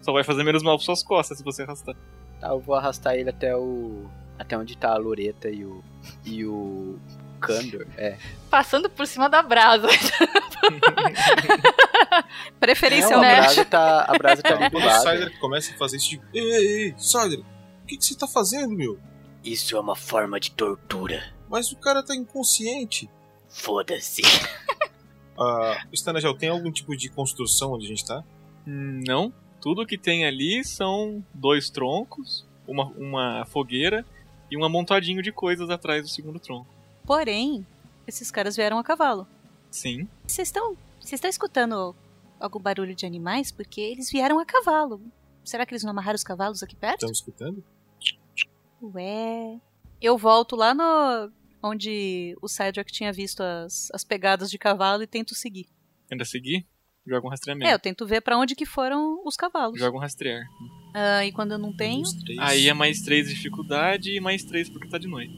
Só vai fazer menos mal pras suas costas se você arrastar. Tá, eu vou arrastar ele até o. até onde tá a Loreta e o. e o. Candor. É. Passando por cima da brasa. Não, a Preferencialmente. brasa tá, a brasa tá Quando o lado. Sider começa a fazer isso, tipo, ei, ei, ei, Sider, o que, que você tá fazendo, meu? Isso é uma forma de tortura. Mas o cara tá inconsciente. Foda-se. Ah, Stanagel, tem algum tipo de construção onde a gente tá? Hum, Não. Tudo que tem ali são dois troncos, uma, uma fogueira e um amontadinho de coisas atrás do segundo tronco. Porém, esses caras vieram a cavalo. Sim. Vocês estão. Vocês estão escutando algum barulho de animais? Porque eles vieram a cavalo. Será que eles não amarraram os cavalos aqui perto? Estamos escutando? Ué. Eu volto lá no. Onde o Cedric tinha visto as, as pegadas de cavalo e tento seguir. Ainda seguir? Joga um rastreamento. É, eu tento ver pra onde que foram os cavalos. Joga um rastrear. Ah, e quando eu não tenho. Aí é mais 3 de dificuldade e mais 3 porque tá de noite.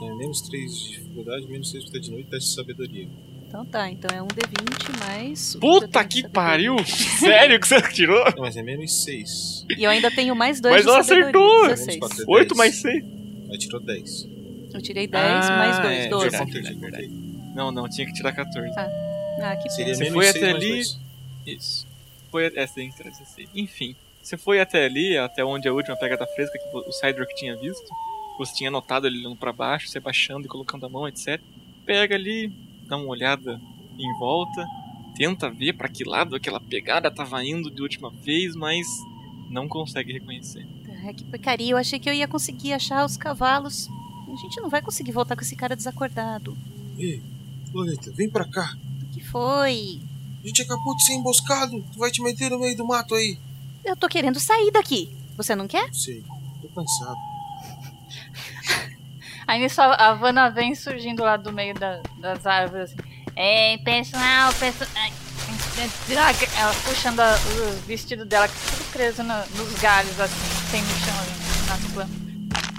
Tem menos 3 de dificuldade, menos 6 porque tá de noite, teste de sabedoria. Então tá, então é um D20 mais. Puta que sabedoria. pariu! Sério que você tirou? Não, mas é menos 6. E eu ainda tenho mais dois Mas de ela sabedoria, acertou! 16. Menos quatro é 8 dez. mais 6. Aí tirou 10. Eu tirei 10 mais 2, é, 12. verdade. Contei, já contei. Não, não, tinha que tirar 14. Ah, que Seria. Você foi 6 até ali- 2. Isso. Foi até. É, você tem que tirar 16. Enfim, você foi até ali, até onde a última pegada fresca que o Cydrock tinha visto. Você tinha notado ele olhando pra baixo, você baixando e colocando a mão, etc. Pega ali, dá uma olhada em volta, tenta ver pra que lado aquela pegada tava indo de última vez, mas não consegue reconhecer. Ah, que porcaria, eu achei que eu ia conseguir achar os cavalos. A gente não vai conseguir voltar com esse cara desacordado. Ei, Loreta, vem pra cá. O que foi? A gente acabou de ser emboscado. Tu vai te meter no meio do mato aí. Eu tô querendo sair daqui. Você não quer? Sei, tô cansado. Aí nisso a Vanna vem surgindo lá do meio da- das árvores. Assim. Ei, pessoal, pessoal. Droga! Ela puxando a- o vestido dela, que tá tudo preso no- nos galhos, assim, tem no chão ali, nas plantas.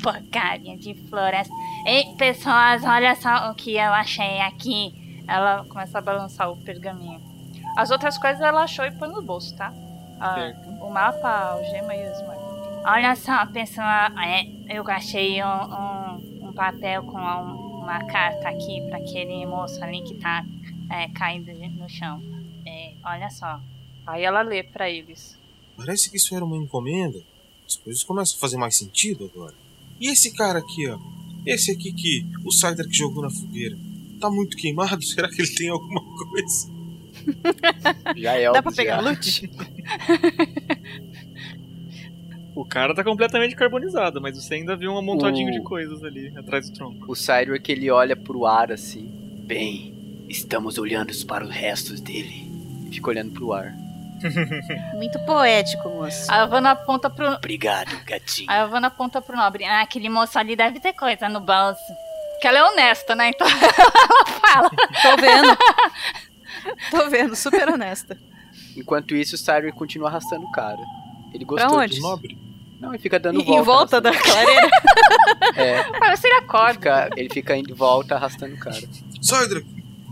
Porcaria de floresta. Ei, pessoas, olha só o que eu achei aqui. Ela começa a balançar o pergaminho. As outras coisas ela achou e pôs no bolso, tá? Ah, o mapa, a algema e os. Olha só, pessoal, é, eu achei um, um, um papel com um- uma carta aqui pra aquele moço ali que tá é, caído no chão. É, olha só. Aí ela lê pra eles. Parece que isso era uma encomenda. As coisas começam a fazer mais sentido agora. E esse cara aqui, ó? Esse aqui que o Cydrak jogou na fogueira. Tá muito queimado? Será que ele tem alguma coisa? Já é Dá pra pegar loot? O cara tá completamente carbonizado, mas você ainda vê um amontoadinho O- de coisas ali atrás do tronco. O Cydric ele olha pro ar assim, Bem, estamos olhando para os restos dele. fica olhando pro ar. Muito poético, moço. A Havana aponta pro. Obrigado, gatinho. A Havana aponta pro nobre. Ah, aquele moço ali deve ter coisa no bolso. Que ela é honesta, né? Então ela fala. Tô vendo. Tô vendo, super honesta. Enquanto isso, o Cydric continua arrastando o cara. Ele Pra gostou onde? disso. Nobre. Não, ele fica dando Em- volta. em volta da clareira. É, Parece ele acorda. fica- ele fica indo de volta arrastando o cara. Cydrak,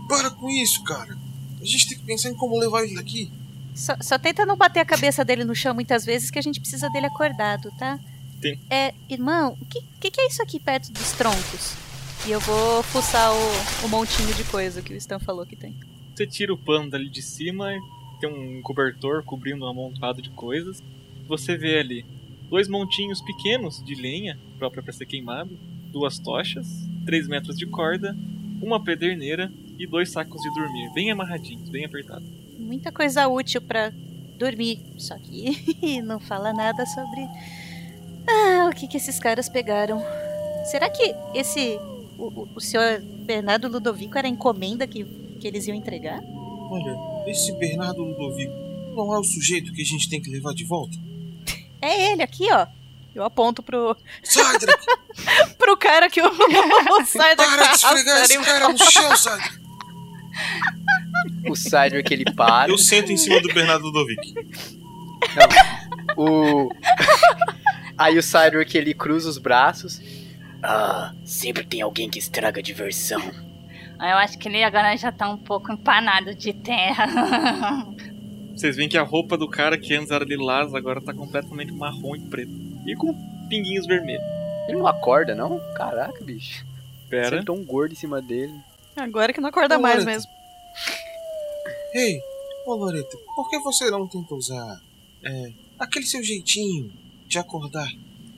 para com isso, cara. A gente tem que pensar em como levar ele daqui. Só, só tenta não bater a cabeça dele no chão muitas vezes que a gente precisa dele acordado, tá? Sim. É, irmão, o que, que, que é isso aqui perto dos troncos? E eu vou fuçar o, o montinho de coisa que o Stan falou que tem. Você tira o pano dali de cima, tem um cobertor cobrindo um amontoado de coisas. Você vê ali dois montinhos pequenos de lenha, própria para ser queimado, duas tochas, 3 metros de corda, uma pederneira e dois sacos de dormir, bem amarradinhos, bem apertados. Muita coisa útil pra dormir. Só que não fala nada sobre. Ah, o que, que esses caras pegaram. Será que esse. O, o, senhor Bernardo Ludovico era a encomenda que, que eles iam entregar? Olha, esse Bernardo Ludovico não é o sujeito que a gente tem que levar de volta? É ele aqui, ó. Eu aponto pro, Cydrak, pro cara que o, o sai da para de esfregar esse cara no chão, Cydrak. O Cydric ele para. Eu sento em cima do Bernardo Ludovico. O... Aí o Cydric ele cruza os braços. Ah, sempre tem alguém que estraga a diversão. Eu acho que ele agora já tá um pouco empanado de terra. Vocês veem que a roupa do cara que antes era lilás agora tá completamente marrom e preto. E com pinguinhos vermelhos. Ele não acorda, não? Caraca, bicho. Pera. Sentou um gordo em cima dele. Agora que não acorda mais mesmo. Ei, ô Loreta, por que você não tenta usar é, aquele seu jeitinho de acordar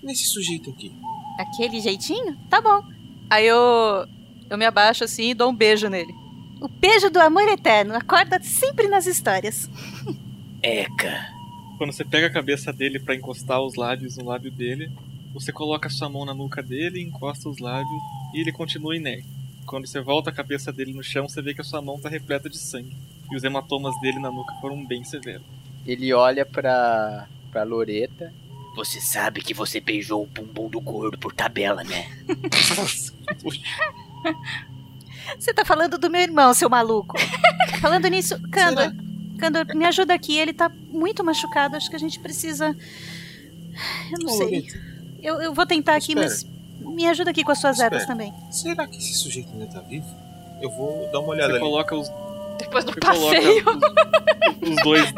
nesse sujeito aqui? Aquele jeitinho? Tá bom. Aí eu, eu me abaixo assim e dou um beijo nele. O beijo do amor eterno acorda sempre nas histórias. Eca. Quando você pega a cabeça dele pra encostar os lábios no lábio dele, você coloca sua mão na nuca dele, encosta os lábios e ele continua inerte. Quando você volta a cabeça dele no chão, você vê que a sua mão tá repleta de sangue. E os hematomas dele na nuca foram bem severos. Ele olha pra, pra Loreta. Você sabe que você beijou o bumbum do gordo por tabela, né? Você tá falando do meu irmão, seu maluco. falando nisso, Candor, Candor, me ajuda aqui. Ele tá muito machucado. Acho que a gente precisa. Eu não Ô, sei. Loreta, Eu, eu vou tentar aqui, Espera. mas me ajuda aqui com as suas Espera. ervas também. Será que esse sujeito ainda tá vivo? Eu vou dar uma olhada Você ali. coloca os, Depois do você passeio. coloca os, os dois.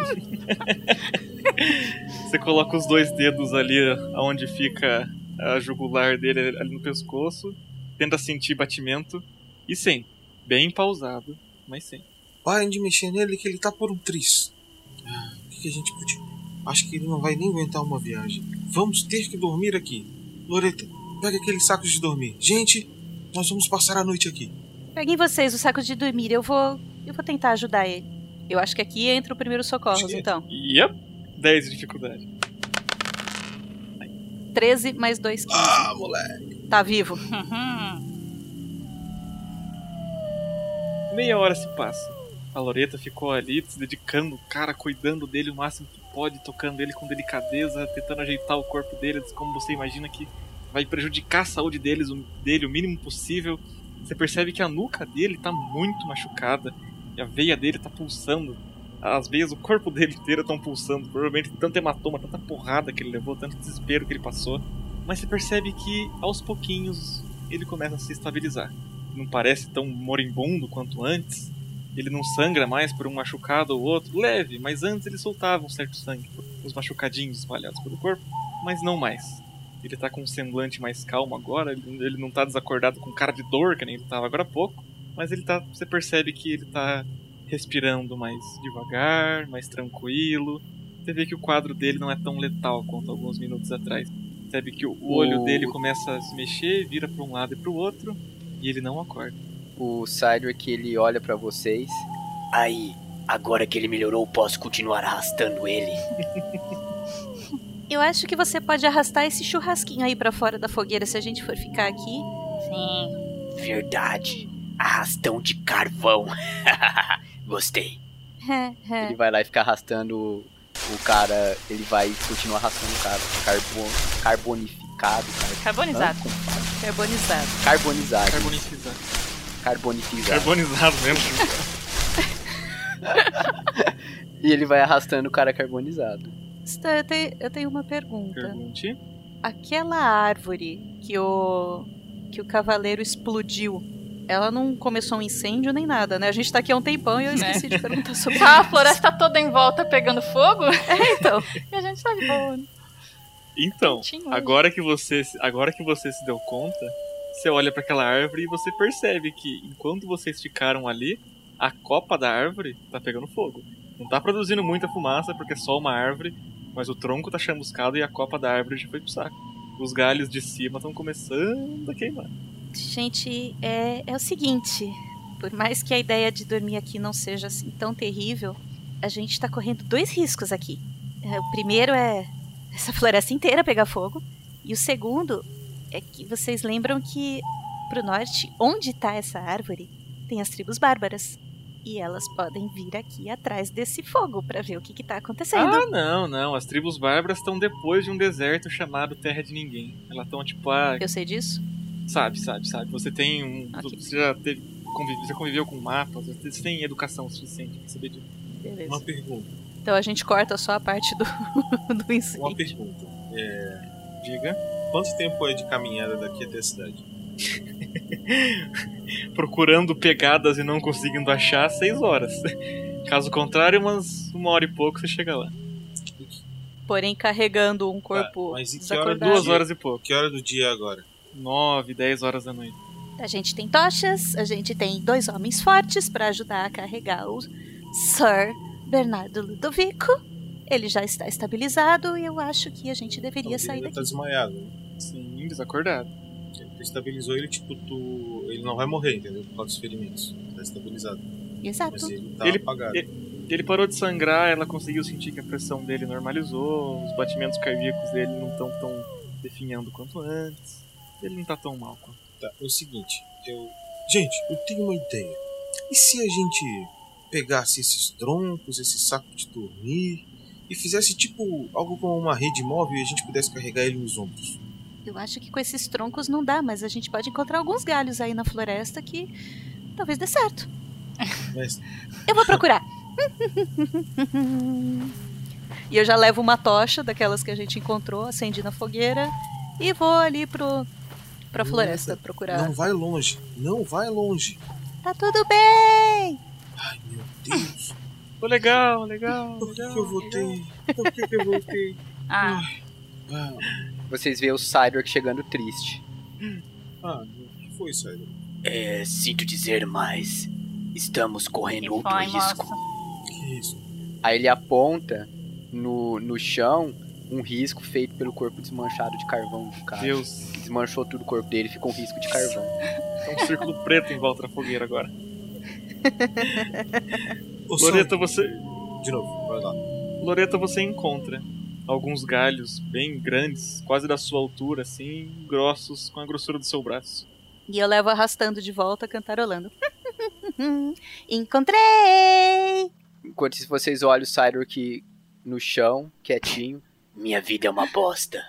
você coloca os dois dedos ali onde fica a jugular dele ali no pescoço, tenta sentir batimento e sem. Bem pausado, mas sem. Parem de mexer nele que ele tá por um tris. O que, que a gente podia... Acho que ele não vai nem aguentar uma viagem. Vamos ter que dormir aqui. Loreta, pega aqueles sacos de dormir. Gente, nós vamos passar a noite aqui. Peguem vocês os sacos de dormir. Eu vou. Eu vou tentar ajudar ele. Eu acho que aqui entra o primeiro socorros, então. Yep. 10 de dificuldade. 13 mais 2, 15. Ah, moleque. Tá vivo. Meia hora se passa. A Loreta ficou ali se dedicando, cara, cuidando dele o máximo que pode, tocando ele com delicadeza, tentando ajeitar o corpo dele, como você imagina que vai prejudicar a saúde deles, dele o mínimo possível. Você percebe que a nuca dele tá muito machucada e a veia dele tá pulsando. As veias, o corpo dele inteiro estão pulsando. Provavelmente tanto hematoma, tanta porrada que ele levou, tanto desespero que ele passou. Mas você percebe que aos pouquinhos ele começa a se estabilizar. Não parece tão moribundo quanto antes. Ele não sangra mais por um machucado ou outro, leve, mas antes ele soltava um certo sangue, os machucadinhos espalhados pelo corpo, mas não mais. Ele tá com um semblante mais calmo agora, ele, ele não tá desacordado com cara de dor, que nem ele tava agora há pouco, mas ele tá. Você percebe que ele tá respirando mais devagar, mais tranquilo. Você vê que o quadro dele não é tão letal quanto alguns minutos atrás. Percebe que o olho O- dele começa a se mexer, vira pra um lado e pro outro, e ele não acorda. O Cydric ele olha pra vocês. Aí, agora que ele melhorou, posso continuar arrastando ele. Eu acho que você pode arrastar esse churrasquinho aí pra fora da fogueira se a gente for ficar aqui. Sim. Verdade. Arrastão de carvão. Gostei. Ele vai lá e fica arrastando o, o cara. Ele vai continuar arrastando o cara. Carbon, carbonificado. Car, Carbonizado. Fala? Carbonizado. Carbonizado. Carbonizado. Carbonifizado. Carbonizado mesmo. E ele vai arrastando o cara carbonizado. Eu tenho, eu tenho uma pergunta. Pergunte. Aquela árvore que o que o cavaleiro explodiu, ela não começou um incêndio nem nada, né? A gente tá aqui há um tempão e eu esqueci de perguntar sobre Tá a isso. floresta toda em volta pegando fogo É, então. e a gente tá de boa. né? Então, Quentinho hoje. agora que você agora que você se deu conta, você olha pra aquela árvore e você percebe que enquanto vocês ficaram ali, a copa da árvore tá pegando fogo. Não tá produzindo muita fumaça porque é só uma árvore, mas o tronco tá chamuscado e a copa da árvore já foi pro saco. Os galhos de cima estão começando a queimar. Gente, é, é o seguinte: por mais que a ideia de dormir aqui não seja assim tão terrível, a gente tá correndo dois riscos aqui. É, o primeiro é essa floresta inteira pegar fogo, e o segundo é que vocês lembram que pro norte, onde tá essa árvore, tem as tribos bárbaras. E elas podem vir aqui atrás desse fogo pra ver o que, que tá acontecendo. Ah, não, não. As tribos bárbaras estão depois de um deserto chamado Terra de Ninguém. Elas estão tipo, ah, Eu sei disso? Sabe, sabe, sabe. Você tem um. Ok. Você já teve. convive- já conviveu com mapas, você tem educação suficiente pra saber disso. Beleza. Uma pergunta. Então a gente corta só a parte do, do Uma incêndio. pergunta. É, Diga. quanto tempo é de caminhada daqui até a cidade? Procurando pegadas e não conseguindo achar, seis horas. Caso contrário, umas uma hora e pouco você chega lá. Porém, carregando um corpo mas em que hora. Duas horas e pouco. Que hora do dia é agora? Nove, dez horas da noite. A gente tem tochas, a gente tem dois homens fortes pra ajudar a carregar o Sir Bernardo Ludovico. Ele já está estabilizado e eu acho que a gente deveria Então, sair ele daqui. tá desmaiado. Sim, desacordado. Tu estabilizou ele, tipo, tu. Ele não vai morrer, entendeu? Por causa dos ferimentos. Tá estabilizado. Exato. Mas ele tá Ele- apagado. Ele parou de sangrar, ela conseguiu sentir que a pressão dele normalizou, os batimentos cardíacos dele não estão tão definhando quanto antes. Ele não tá tão mal quanto. Tá, é o seguinte, eu. Gente, eu tenho uma ideia. E se a gente pegasse esses troncos, esse saco de dormir, e fizesse tipo algo como uma rede móvel e a gente pudesse carregar ele nos ombros? Eu acho que com esses troncos não dá, mas a gente pode encontrar alguns galhos aí na floresta que talvez dê certo. Mas Eu vou procurar. e eu já levo uma tocha daquelas que a gente encontrou, acendi na fogueira e vou ali pro pra floresta Nossa, procurar. não vai longe, não vai longe. Tá tudo bem. Ai meu Deus, Pô, legal, legal, por que, legal. que eu voltei? Por que, que eu voltei? Ah, Ah, Vocês veem o Cydric chegando triste. ah o que foi aí? É, sinto dizer, mas estamos correndo Que outro foi, risco. moço? Que isso? Aí ele aponta no, no chão um risco feito pelo corpo desmanchado de carvão do cara. Deus, Desmanchou tudo o corpo dele, ficou um risco de carvão. é um círculo preto em volta da fogueira agora. Loreta, você. De novo, vai lá. Loreta, você encontra alguns galhos bem grandes, quase da sua altura, assim, grossos, com a grossura do seu braço. E eu levo arrastando de volta, cantarolando. Encontrei! Enquanto vocês olham o Cydric no chão, quietinho. Minha vida é uma bosta.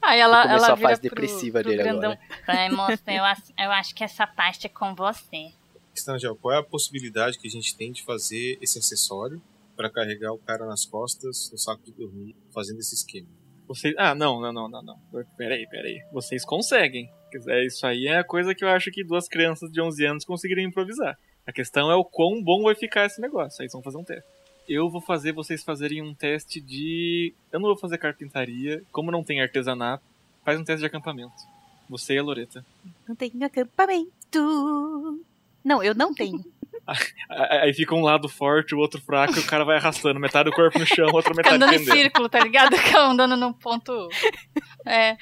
Aí ela, Começou ela a fase pro- depressiva pro dele grandão. agora. Ai, moço, eu, acho- eu acho que essa parte é com você. Estangel, qual é a possibilidade que a gente tem de fazer esse acessório para carregar o cara nas costas no saco de dormir, fazendo esse esquema? Vocês... Ah, não, não, não, não, não. Peraí, peraí. Vocês conseguem. Quer dizer, Isso aí é a coisa que eu acho que duas crianças de 11 anos conseguiriam improvisar. A questão é o quão bom vai ficar esse negócio. Aí vocês vão fazer um teste. Eu vou fazer vocês fazerem um teste de. Eu não vou fazer carpintaria. Como não tem artesanato, faz um teste de acampamento. Você e a Loreta. Não tenho acampamento. Não, eu não tenho. Aí fica um lado forte, o outro fraco, e o cara vai arrastando metade do corpo no chão, outra metade andando em pendendo. círculo, tá ligado? Andando num ponto. É.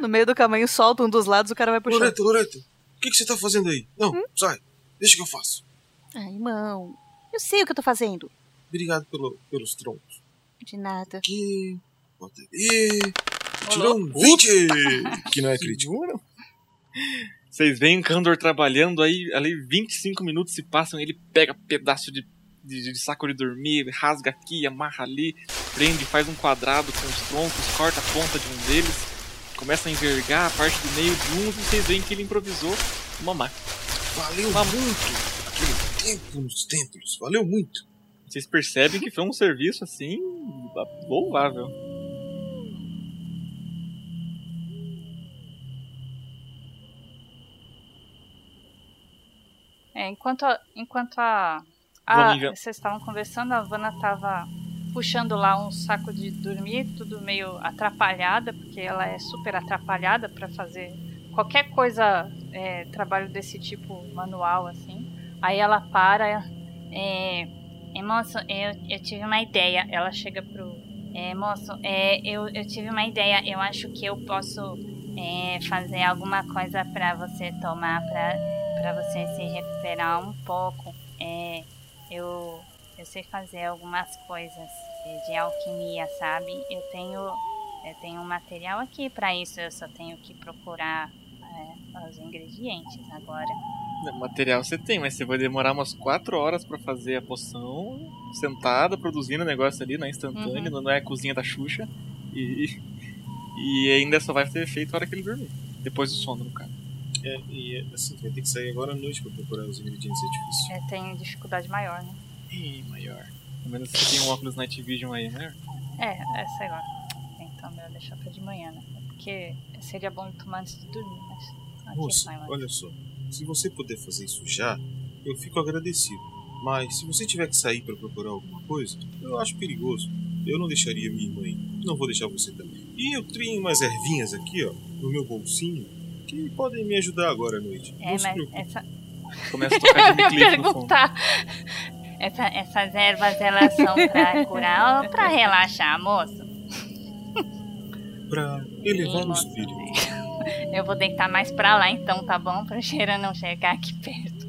No meio do caminho, solta um dos lados, o cara vai puxar. Loreto, Loreto, o que, que você tá fazendo aí? Não, sai, deixa que eu faço. Ai, irmão. Eu sei o que eu tô fazendo. Obrigado pelo, pelos troncos. De nada. Aqui, bota aí. Tirou um 20! Que não é crítico. Vocês veem o Kandor trabalhando aí, ali 25 minutos se passam, ele pega pedaço de, de, de saco de dormir, rasga aqui, amarra ali, prende, faz um quadrado com os troncos, corta a ponta de um deles, começa a envergar a parte do meio de um e vocês veem que ele improvisou uma máquina. Valeu muito aquele tempo nos templos. Valeu muito. Vocês percebem que foi um serviço assim louvável. É, enquanto a, enquanto a, a vocês estavam conversando, a Vanna tava puxando lá um saco de dormir, tudo meio atrapalhada, porque ela é super atrapalhada para fazer qualquer coisa, é, trabalho desse tipo manual assim. Aí ela para, É, é, moço, eu, eu tive uma ideia. Ela chega pro. É, moço, é, eu, eu tive uma ideia. Eu acho que eu posso é, fazer alguma coisa pra você tomar, pra você se recuperar um pouco. É, eu, eu sei fazer algumas coisas de alquimia, sabe? Eu tenho, eu tenho um material aqui pra isso. Eu só tenho que procurar é, os ingredientes agora. Material você tem, mas você vai demorar umas 4 horas pra fazer a poção, sentada, produzindo o negócio ali na instantânea, não é a cozinha da Xuxa. E, e ainda só vai ter efeito na hora que ele dormir. Depois do sono, no caso. É, e assim, vai ter que sair agora à noite pra procurar os ingredientes, é difícil. é, tem dificuldade maior, né? Ih, maior. Pelo menos você tem um óculos Night Vision aí, né? É, é, sei lá. Então melhor deixar pra de manhã, né? Porque seria bom tomar antes de dormir, mas. Vai. olha só. Se você puder fazer isso já, eu fico agradecido. Mas se você tiver que sair pra procurar alguma coisa, eu acho perigoso. Eu não deixaria minha irmã ir. Não vou deixar você também. E eu tenho umas ervinhas aqui, ó, no meu bolsinho, que podem me ajudar agora à noite. É, não se mas preocupe. essa. Começa a tocar de perguntar. Essa, essas ervas elas são pra curar ou pra relaxar, moço? Pra elevar o espírito. Eu vou deitar mais pra lá então, tá bom? Pra cheira não chegar aqui perto.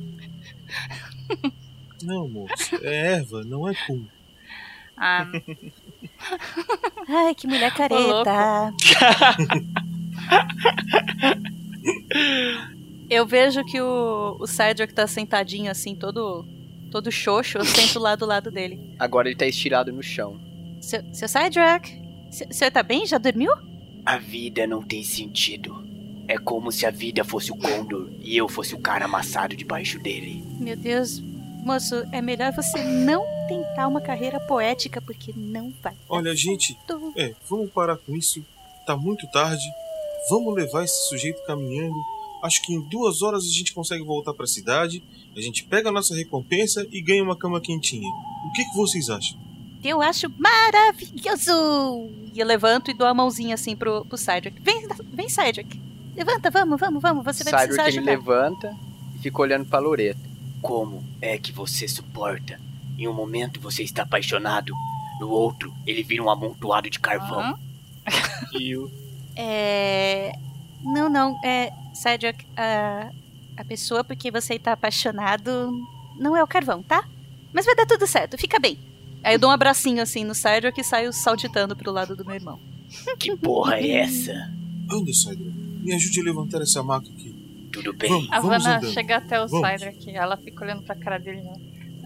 Não, moço. É erva, não é pum. Ah, Ai, que mulher careta. Eu vejo que o, o Cedric tá sentadinho assim, todo, todo xoxo, eu sento lá do lado dele. Agora ele tá estirado no chão. Seu, seu o senhor tá bem? Já dormiu? A vida não tem sentido. É como se a vida fosse o Condor e eu fosse o cara amassado debaixo dele. Meu Deus, moço, é melhor você não tentar uma carreira poética, porque não vai. Olha, gente, é, vamos parar com isso. Tá muito tarde. Vamos levar esse sujeito caminhando. Acho que em duas horas a gente consegue voltar pra cidade. A gente pega a nossa recompensa e ganha uma cama quentinha. O que, que vocês acham? Eu acho maravilhoso! E eu levanto e dou a mãozinha assim pro, pro Cedric. Vem, vem, Cydrak. Levanta, vamos, vamos, vamos. Você vai Cydric precisar ele ajudar. levanta e fica olhando pra Loreta. Como é que você suporta? Em um momento você está apaixonado, no outro ele vira um amontoado de carvão. Aham. E o É. Não, não. É. Cydrak, a, a pessoa por quem você tá apaixonado não é o carvão, tá? Mas vai dar tudo certo, fica bem. Aí eu dou um abracinho assim no Cedric e saio saltitando pro lado do meu irmão. Que porra é essa? Anda, Cydra. Me ajude a levantar essa maca aqui. Tudo bem. Vamos, A Vanna chega até o aqui. Ela fica olhando pra cara dele. né?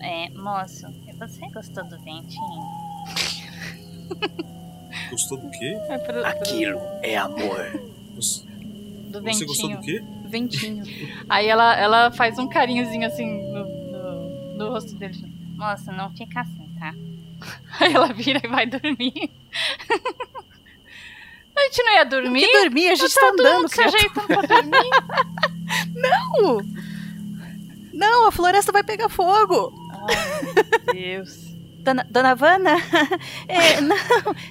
É, moço, você gostou do ventinho? Gostou do quê? É pro, pro- Aquilo é amor. Você, do você gostou do quê? Ventinho. Aí ela, ela faz um carinhozinho assim no, no, no rosto dele. Moço, não fica assim, tá? Aí ela vira e vai dormir. A gente não ia dormir? Que dormir, a gente tá tá todo andando, mundo se ajeitando pra dormir. Não! Não, a floresta vai pegar fogo! Ai, meu Deus. Dona, Dona Vanna? É, não,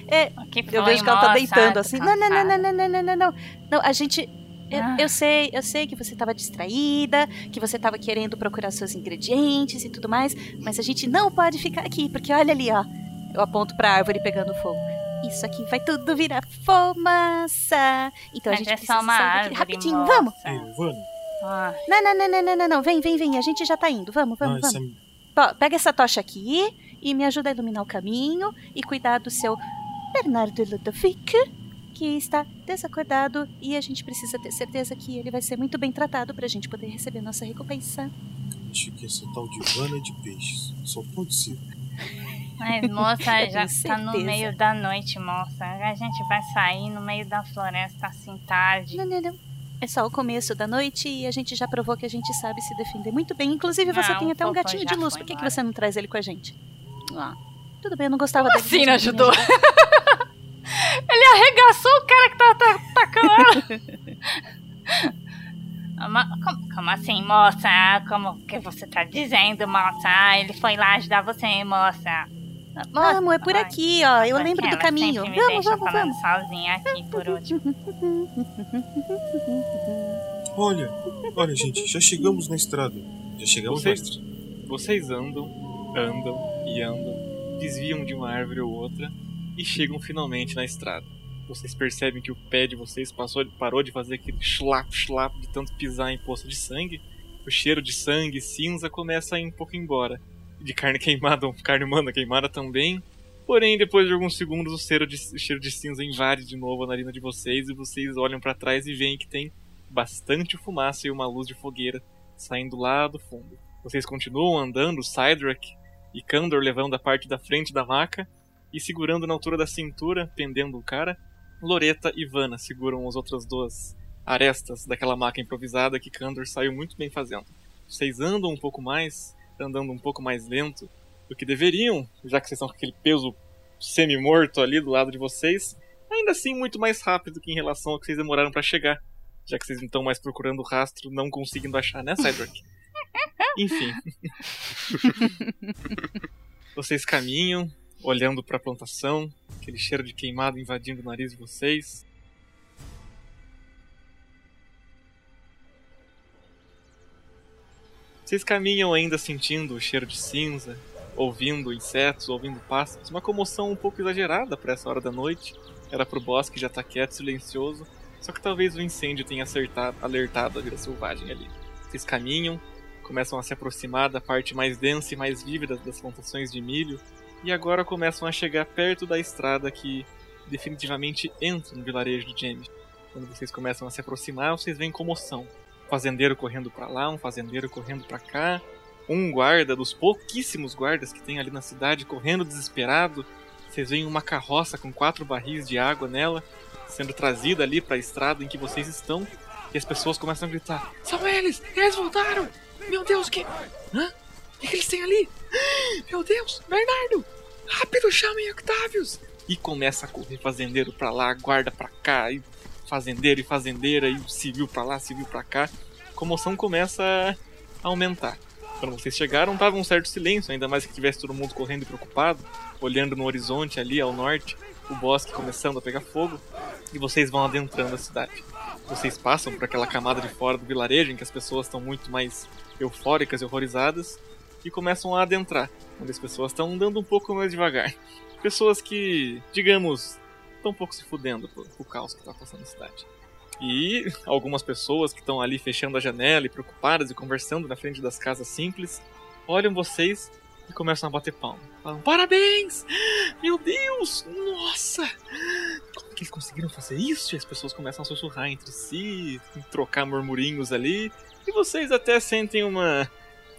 é, eu vejo que ela tá deitando assim. Não, não, não, cansada. não, não, não, não, não. Não, a gente. Eu, Ah. eu sei, eu sei que você tava distraída, que você tava querendo procurar seus ingredientes e tudo mais, mas a gente não pode ficar aqui, porque olha ali, ó. Eu aponto pra árvore pegando fogo. Isso aqui vai tudo virar fumaça. Então a Mas gente é precisa só uma sair rapidinho. moça. Vamos? Vani, Ah, Não, não, não, não, não, não, não. Vem, vem, vem. A gente já tá indo. Vamos, vamos, vamos. essa- Ó, pega essa tocha aqui e me ajuda a iluminar o caminho e cuidar do seu Bernardo Ludovic, que está desacordado e a gente precisa ter certeza que ele vai ser muito bem tratado pra gente poder receber nossa recompensa. acho que essa tal de Vana de peixes. Só pode ser. mas moça, já tenho tá no meio da noite, moça. A gente vai sair no meio da floresta assim tarde. Não, não, não. É só o começo da noite e a gente já provou que a gente sabe se defender muito bem. Inclusive, você Não, tem até um gatinho de luz. Por que, que você não traz ele com a gente? Ah, tudo bem, eu não gostava Como dele. assim não ajudou? ajuda. Ele arregaçou o cara que tava ta- tacando ela. Ah, ma- Como, como assim, moça? Como que você tá dizendo, moça? Ele foi lá ajudar você, moça. Moça, Vamos, é por aqui, ó. Eu lembro do caminho. Vamos, deixa vamos, vamos. sozinha aqui por último. Olha, olha, gente, já chegamos na estrada. Já chegamos na Vocês, estrada. vocês andam, andam e andam, desviam de uma árvore ou outra e chegam finalmente na estrada. Vocês percebem que o pé de vocês passou, parou de fazer aquele schlap, schlap de tanto pisar em poça de sangue. O cheiro de sangue cinza começa a ir um pouco embora. De carne queimada, carne humana queimada também. Porém, depois de alguns segundos, o cheiro de, o cheiro de cinza invade de novo a narina de vocês e vocês olham para trás e veem que tem bastante fumaça e uma luz de fogueira saindo lá do fundo. Vocês continuam andando, Cydrak e Kandor levando a parte da frente da maca e segurando na altura da cintura, pendendo o cara. Loreta e Vanna seguram as outras duas arestas daquela maca improvisada que Kandor saiu muito bem fazendo. Vocês andam um pouco mais, andando um pouco mais lento do que deveriam, já que vocês estão com aquele peso semi-morto ali do lado de vocês. Ainda assim, muito mais rápido que em relação ao que vocês demoraram para chegar, já que vocês não estão mais procurando o rastro, não conseguindo achar, né, Cydrak? Enfim. vocês caminham, olhando para a plantação, aquele cheiro de queimado invadindo o nariz de vocês. Vocês caminham ainda sentindo o cheiro de cinza, ouvindo insetos, ouvindo pássaros, uma comoção um pouco exagerada para essa hora da noite. Era pro bosque já tá quieto, silencioso, só que talvez o incêndio tenha acertado, alertado a vida selvagem ali. Vocês caminham, começam a se aproximar da parte mais densa e mais vívida das plantações de milho, e agora começam a chegar perto da estrada que definitivamente entra no vilarejo de James. Quando vocês começam a se aproximar, vocês veem comoção. Um fazendeiro correndo para lá, um fazendeiro correndo para cá, um guarda dos pouquíssimos guardas que tem ali na cidade correndo desesperado. Vocês veem uma carroça com quatro barris de água nela sendo trazida ali para a estrada em que vocês estão, e as pessoas começam a gritar: São eles! Eles voltaram! Meu Deus, que. Hã? O que, que eles têm ali? Meu Deus! Bernardo! Rápido, chamem Octavius! E começa a correr fazendeiro pra lá, guarda pra cá, e fazendeiro e fazendeira, e civil pra lá, civil pra cá. A comoção começa a aumentar. Quando vocês chegaram, tava um certo silêncio, ainda mais que tivesse todo mundo correndo e preocupado, olhando no horizonte ali ao norte, o bosque começando a pegar fogo, e vocês vão adentrando a cidade. Vocês passam por aquela camada de fora do vilarejo em que as pessoas estão muito mais eufóricas e horrorizadas e começam a adentrar, onde as pessoas estão andando um pouco mais devagar. Pessoas que, digamos, estão um pouco se fudendo por, por caos que está passando na cidade. E algumas pessoas que estão ali fechando a janela e preocupadas e conversando na frente das casas simples, olham vocês e começam a bater palma. Falam, parabéns! Meu Deus! Nossa! que eles conseguiram fazer isso? E as pessoas começam a sussurrar entre si, trocar murmurinhos ali. E vocês até sentem uma.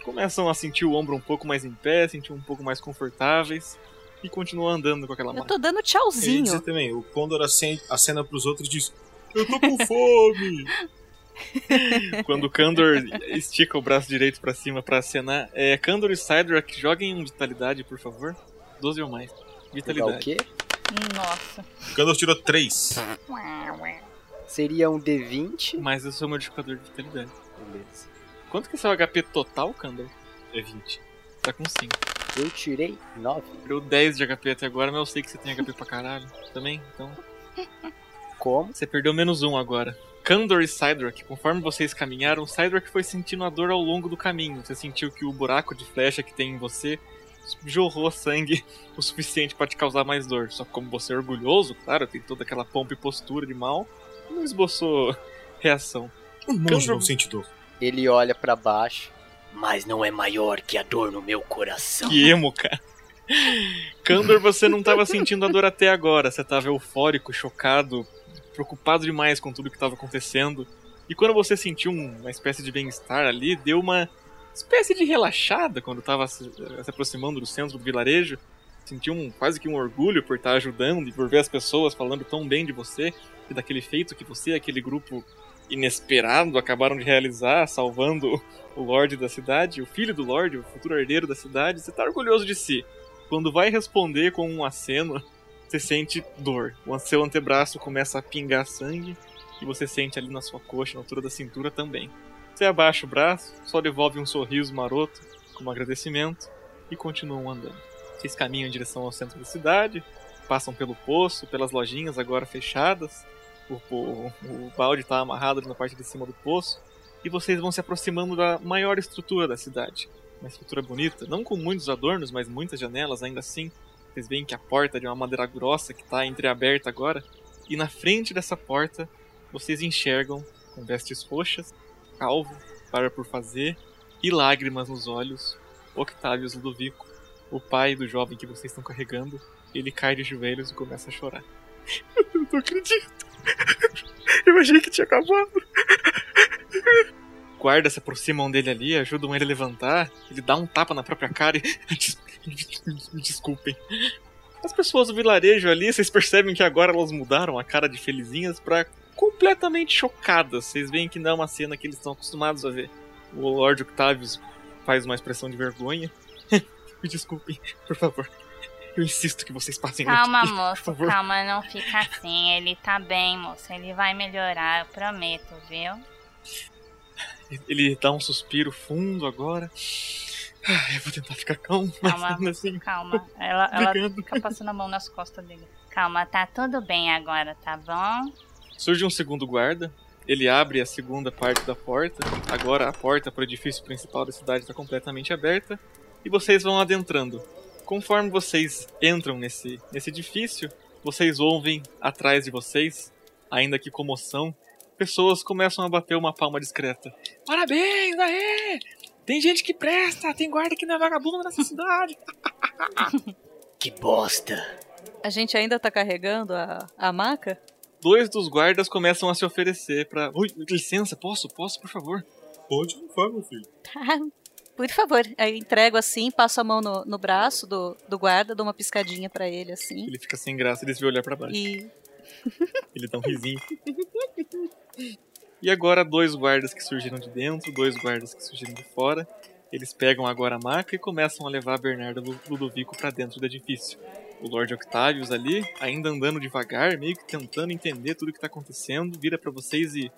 Começam a sentir o ombro um pouco mais em pé, sentir um pouco mais confortáveis. E continuam andando com aquela Eu marca. tô dando Eu tchauzinho. dizer também, o Condor acen- acena pros outros e diz: Eu tô com fome! Quando o Kandor estica o braço direito pra cima pra acenar. É, Kandor e Sidrak, joguem um vitalidade, por favor. 12 ou mais. Jogar o Vitalidade. quê? Nossa. O Condor tirou 3. Seria um D20. Mais o seu modificador de vitalidade. Beleza. Quanto que é seu HP total, Kandor? É 20. Tá com 5. Eu tirei 9. Deu 10 de HP até agora, mas eu sei que você tem HP pra caralho também, então. Como? Você perdeu menos um agora. Kandor e Sidrak, conforme vocês caminharam, Sidrak foi sentindo a dor ao longo do caminho. Você sentiu que o buraco de flecha que tem em você jorrou sangue o suficiente pra te causar mais dor. Só que como você é orgulhoso, claro, tem toda aquela pompa e postura de mal, não esboçou reação. Um monge não sente dor. Ele olha pra baixo. Mas não é maior que a dor no meu coração. Que emo, cara. Kandor, você não tava sentindo a dor até agora. Você tava eufórico, chocado, preocupado demais com tudo que tava acontecendo. E quando você sentiu um- uma espécie de bem-estar ali, deu uma espécie de relaxada quando tava se, se aproximando do centro do vilarejo. Sentiu um, quase que um orgulho por estar ajudando e por ver as pessoas falando tão bem de você e daquele feito que você e aquele grupo inesperado acabaram de realizar, salvando o Lorde da cidade, o filho do Lorde, o futuro herdeiro da cidade. Você tá orgulhoso de si. Quando vai responder com um aceno, você sente dor. O seu antebraço começa a pingar sangue e você sente ali na sua coxa, na altura da cintura também. Você abaixa o braço, só devolve um sorriso maroto como agradecimento e continuam andando. Vocês caminham em direção ao centro da cidade, passam pelo poço, pelas lojinhas agora fechadas. O, o, o balde está amarrado na parte de cima do poço e vocês vão se aproximando da maior estrutura da cidade. Uma estrutura bonita, não com muitos adornos, mas muitas janelas ainda assim. Vocês veem que a porta é de uma madeira grossa que está entreaberta agora. E na frente dessa porta, vocês enxergam, com vestes roxas, calvo, para por fazer e lágrimas nos olhos, Octavius Ludovico, o pai do jovem que vocês estão carregando. Ele cai de joelhos e começa a chorar. Eu não acredito. Eu achei que tinha acabado. Guardas se aproximam dele ali, ajudam ele a levantar. Ele dá um tapa na própria cara e. Me desculpem. As pessoas do vilarejo ali, vocês percebem que agora elas mudaram a cara de felizinhas pra completamente chocadas. Vocês veem que não é uma cena que eles estão acostumados a ver. O Lord Octavius faz uma expressão de vergonha. Me desculpem, por favor. Eu insisto que vocês passem Calma, aqui, moço, calma, não fica assim. Ele tá bem, moço. Ele vai melhorar, eu prometo, viu? Ele dá um suspiro fundo agora. Eu vou tentar ficar calmo, mas Calma, assim. calma. Ela, ela fica passando a mão nas costas dele. Calma, tá tudo bem agora, tá bom? Surge um segundo guarda. Ele abre a segunda parte da porta. Agora a porta para o edifício principal da cidade está completamente aberta. E vocês vão adentrando. Conforme vocês entram nesse, nesse edifício, vocês ouvem atrás de vocês, ainda que comoção, pessoas começam a bater uma palma discreta. Parabéns, aê! Tem gente que presta, tem guarda que não é vagabundo nessa cidade. Que bosta. A gente ainda tá carregando a, a maca? Dois dos guardas começam a se oferecer pra. Oi, licença, posso? Posso, por favor? Pode não faz, meu filho. Por favor. Aí eu entrego assim, passo a mão no, no braço do, do guarda, dou uma piscadinha pra ele assim. Ele fica sem graça e desvia olhar pra baixo. E Ele dá um risinho. E agora dois guardas que surgiram de dentro, dois guardas que surgiram de fora. Eles pegam agora a maca e começam a levar Lu- Ludovico pra dentro do edifício. O Lord Octavius ali, ainda andando devagar, meio que tentando entender tudo que tá acontecendo, vira pra vocês e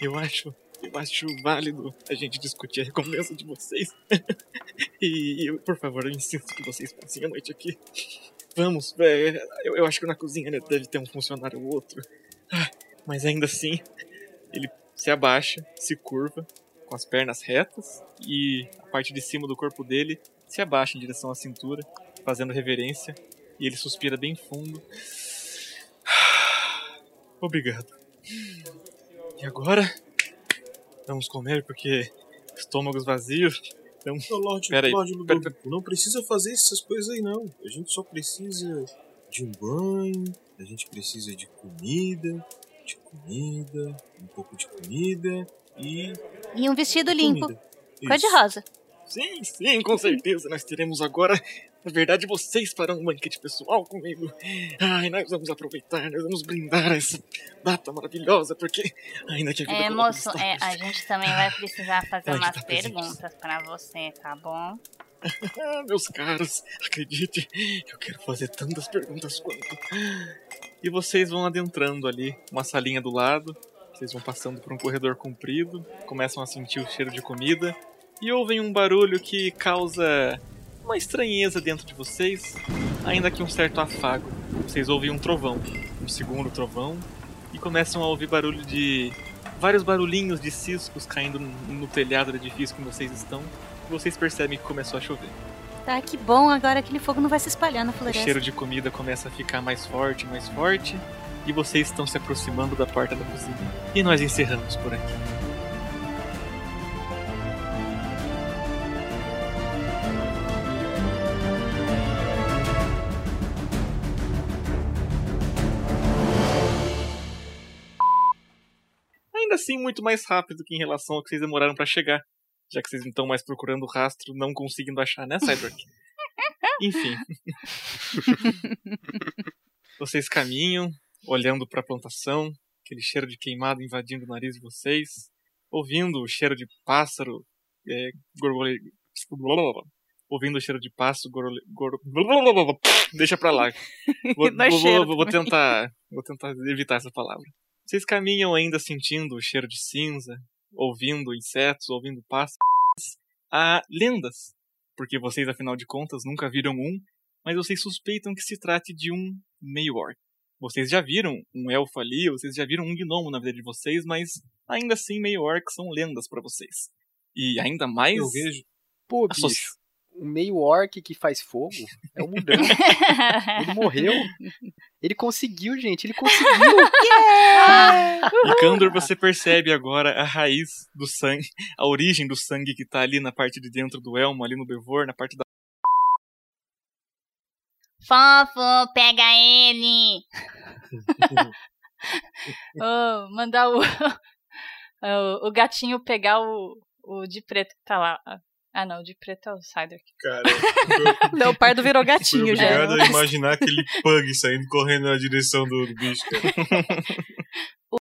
eu acho, eu acho válido a gente discutir a recompensa de vocês. e eu, por favor, eu insisto que vocês passem a noite aqui. Vamos, é, eu, eu acho que na cozinha né, deve ter um funcionário ou outro. Ah, Mas ainda assim, ele se abaixa, se curva, com as pernas retas, e a parte de cima do corpo dele se abaixa em direção à cintura, fazendo reverência, e ele suspira bem fundo. Obrigado. E agora? Vamos comer porque estômagos vazios. Então, Lorde, Pera aí, Lorde pera- Ludovico, não precisa fazer essas coisas aí, não. A gente só precisa de um banho, a gente precisa de comida, de comida, um pouco de comida e. E um vestido limpo. Cor de rosa. Sim, sim, com certeza. Nós teremos agora, na verdade, vocês farão um banquete pessoal comigo. Ai, nós vamos aproveitar, nós vamos brindar essa data maravilhosa, porque ainda que a vida É, moço, é, a gente também vai precisar fazer umas tá perguntas pra você, tá bom? Meus caros, acredite, eu quero fazer tantas perguntas quanto. E vocês vão adentrando ali, uma salinha do lado, vocês vão passando por um corredor comprido, começam a sentir o cheiro de comida e ouvem um barulho que causa uma estranheza dentro de vocês, ainda que um certo afago. Vocês ouvem um trovão, um segundo trovão, e começam a ouvir barulho de. vários barulhinhos de ciscos caindo no telhado do edifício que vocês estão. E vocês percebem que começou a chover. Tá, que bom. Agora aquele fogo não vai se espalhar na O floresta. cheiro de comida começa a ficar mais forte, mais forte, e vocês estão se aproximando da porta da cozinha. E nós encerramos por aqui. Assim, muito mais rápido que em relação ao que vocês demoraram pra chegar. Já que vocês estão mais procurando o rastro, não conseguindo achar, né, Cyborg? Enfim. vocês caminham, olhando pra plantação, aquele cheiro de queimado invadindo o nariz de vocês, ouvindo o cheiro de pássaro, é, gorgole... ouvindo o cheiro de pássaro, gorgole... gor- deixa pra lá. Vou, vou- vou- vou tentar, vou tentar evitar essa palavra. Vocês caminham ainda sentindo o cheiro de cinza, ouvindo insetos, ouvindo pássaros. Há lendas, porque vocês, afinal de contas, nunca viram um, mas vocês suspeitam que se trate de um meio orc. Vocês já viram um elfo ali, vocês já viram um gnomo na vida de vocês, mas ainda assim meio orc são lendas pra vocês. E ainda mais. Eu vejo. Pô, bicho, o meio orc que faz fogo é o Mudão. ele morreu. Ele conseguiu, gente, ele conseguiu. E Kandor, você percebe agora a raiz do sangue, a origem do sangue que tá ali na parte de dentro do elmo, ali no Devor, na parte da. Fofo, pega ele! Oh, mandar o, o, o gatinho pegar o, o de preto que tá lá. Ah, não, o de preto é o Cider. Cara, Leopardo virou gatinho já. obrigado a imaginar aquele pug saindo correndo na direção do, do bicho, cara.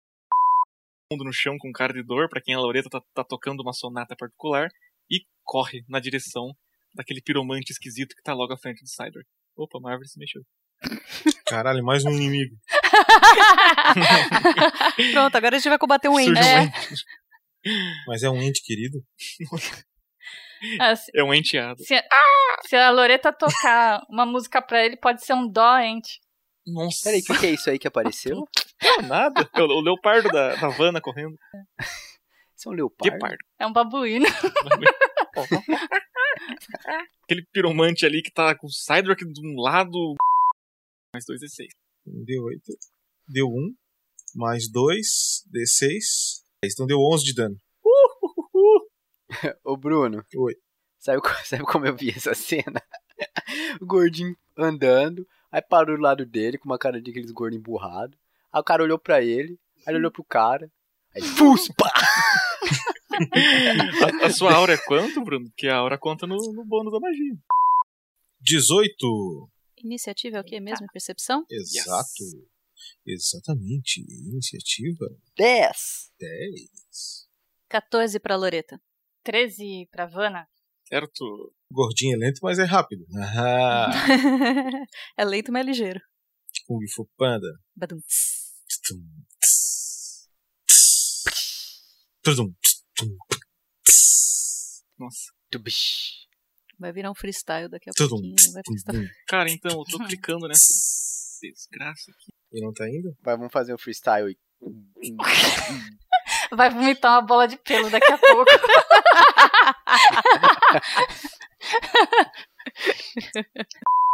mundo no chão com cara de dor, pra quem a Loreta tá, tá tocando uma sonata particular, e corre na direção daquele piromante esquisito que tá logo à frente do Cyber. Opa, uma árvore se mexeu. Caralho, mais um inimigo. Pronto, agora a gente vai combater um ente. Um É. Mas é um ente querido. Ah, se, É um enteado. se, se a Loreta tocar uma música pra ele, pode ser um dó, ente. Nossa, Peraí, o que, que é isso aí que apareceu? não, nada. É o, o leopardo da, da Vanna correndo. Isso é um leopardo? Guepardo. É um babuíno. Aquele piromante ali que tá com o Cydrak de um lado. Mais dois D6. Deu 8. Deu 1. Mais 2. D6. Então deu 11 de dano. Ô, Bruno. Oi. Sabe, sabe como eu vi essa cena? o gordinho andando, aí parou do lado dele com uma cara de aqueles gordos emburrados. Aí o cara olhou pra ele, aí ele olhou pro cara. Aí, fuspa! A, a sua aura é quanto, Bruno? Porque a aura conta no, no bônus da magia. 18. Iniciativa é o quê mesmo? Percepção? Exato. Exatamente. Iniciativa 10! 10. 14 pra Loreta. 13 pra Vanna. Certo? Gordinho é lento, mas é rápido. Ah, é lento, mas é ligeiro. Kung Fu Panda. Badum. Tum, tss, tss, tudum, tss, tum, tss, Nossa. Tubish. Vai virar um freestyle daqui a tudum, pouquinho. tss, Vai tum, freestyle. tum. Cara, então, eu tô clicando nessa desgraça aqui. E não tá indo? Vai, vamos fazer um freestyle. vai vomitar uma bola de pelo daqui a pouco.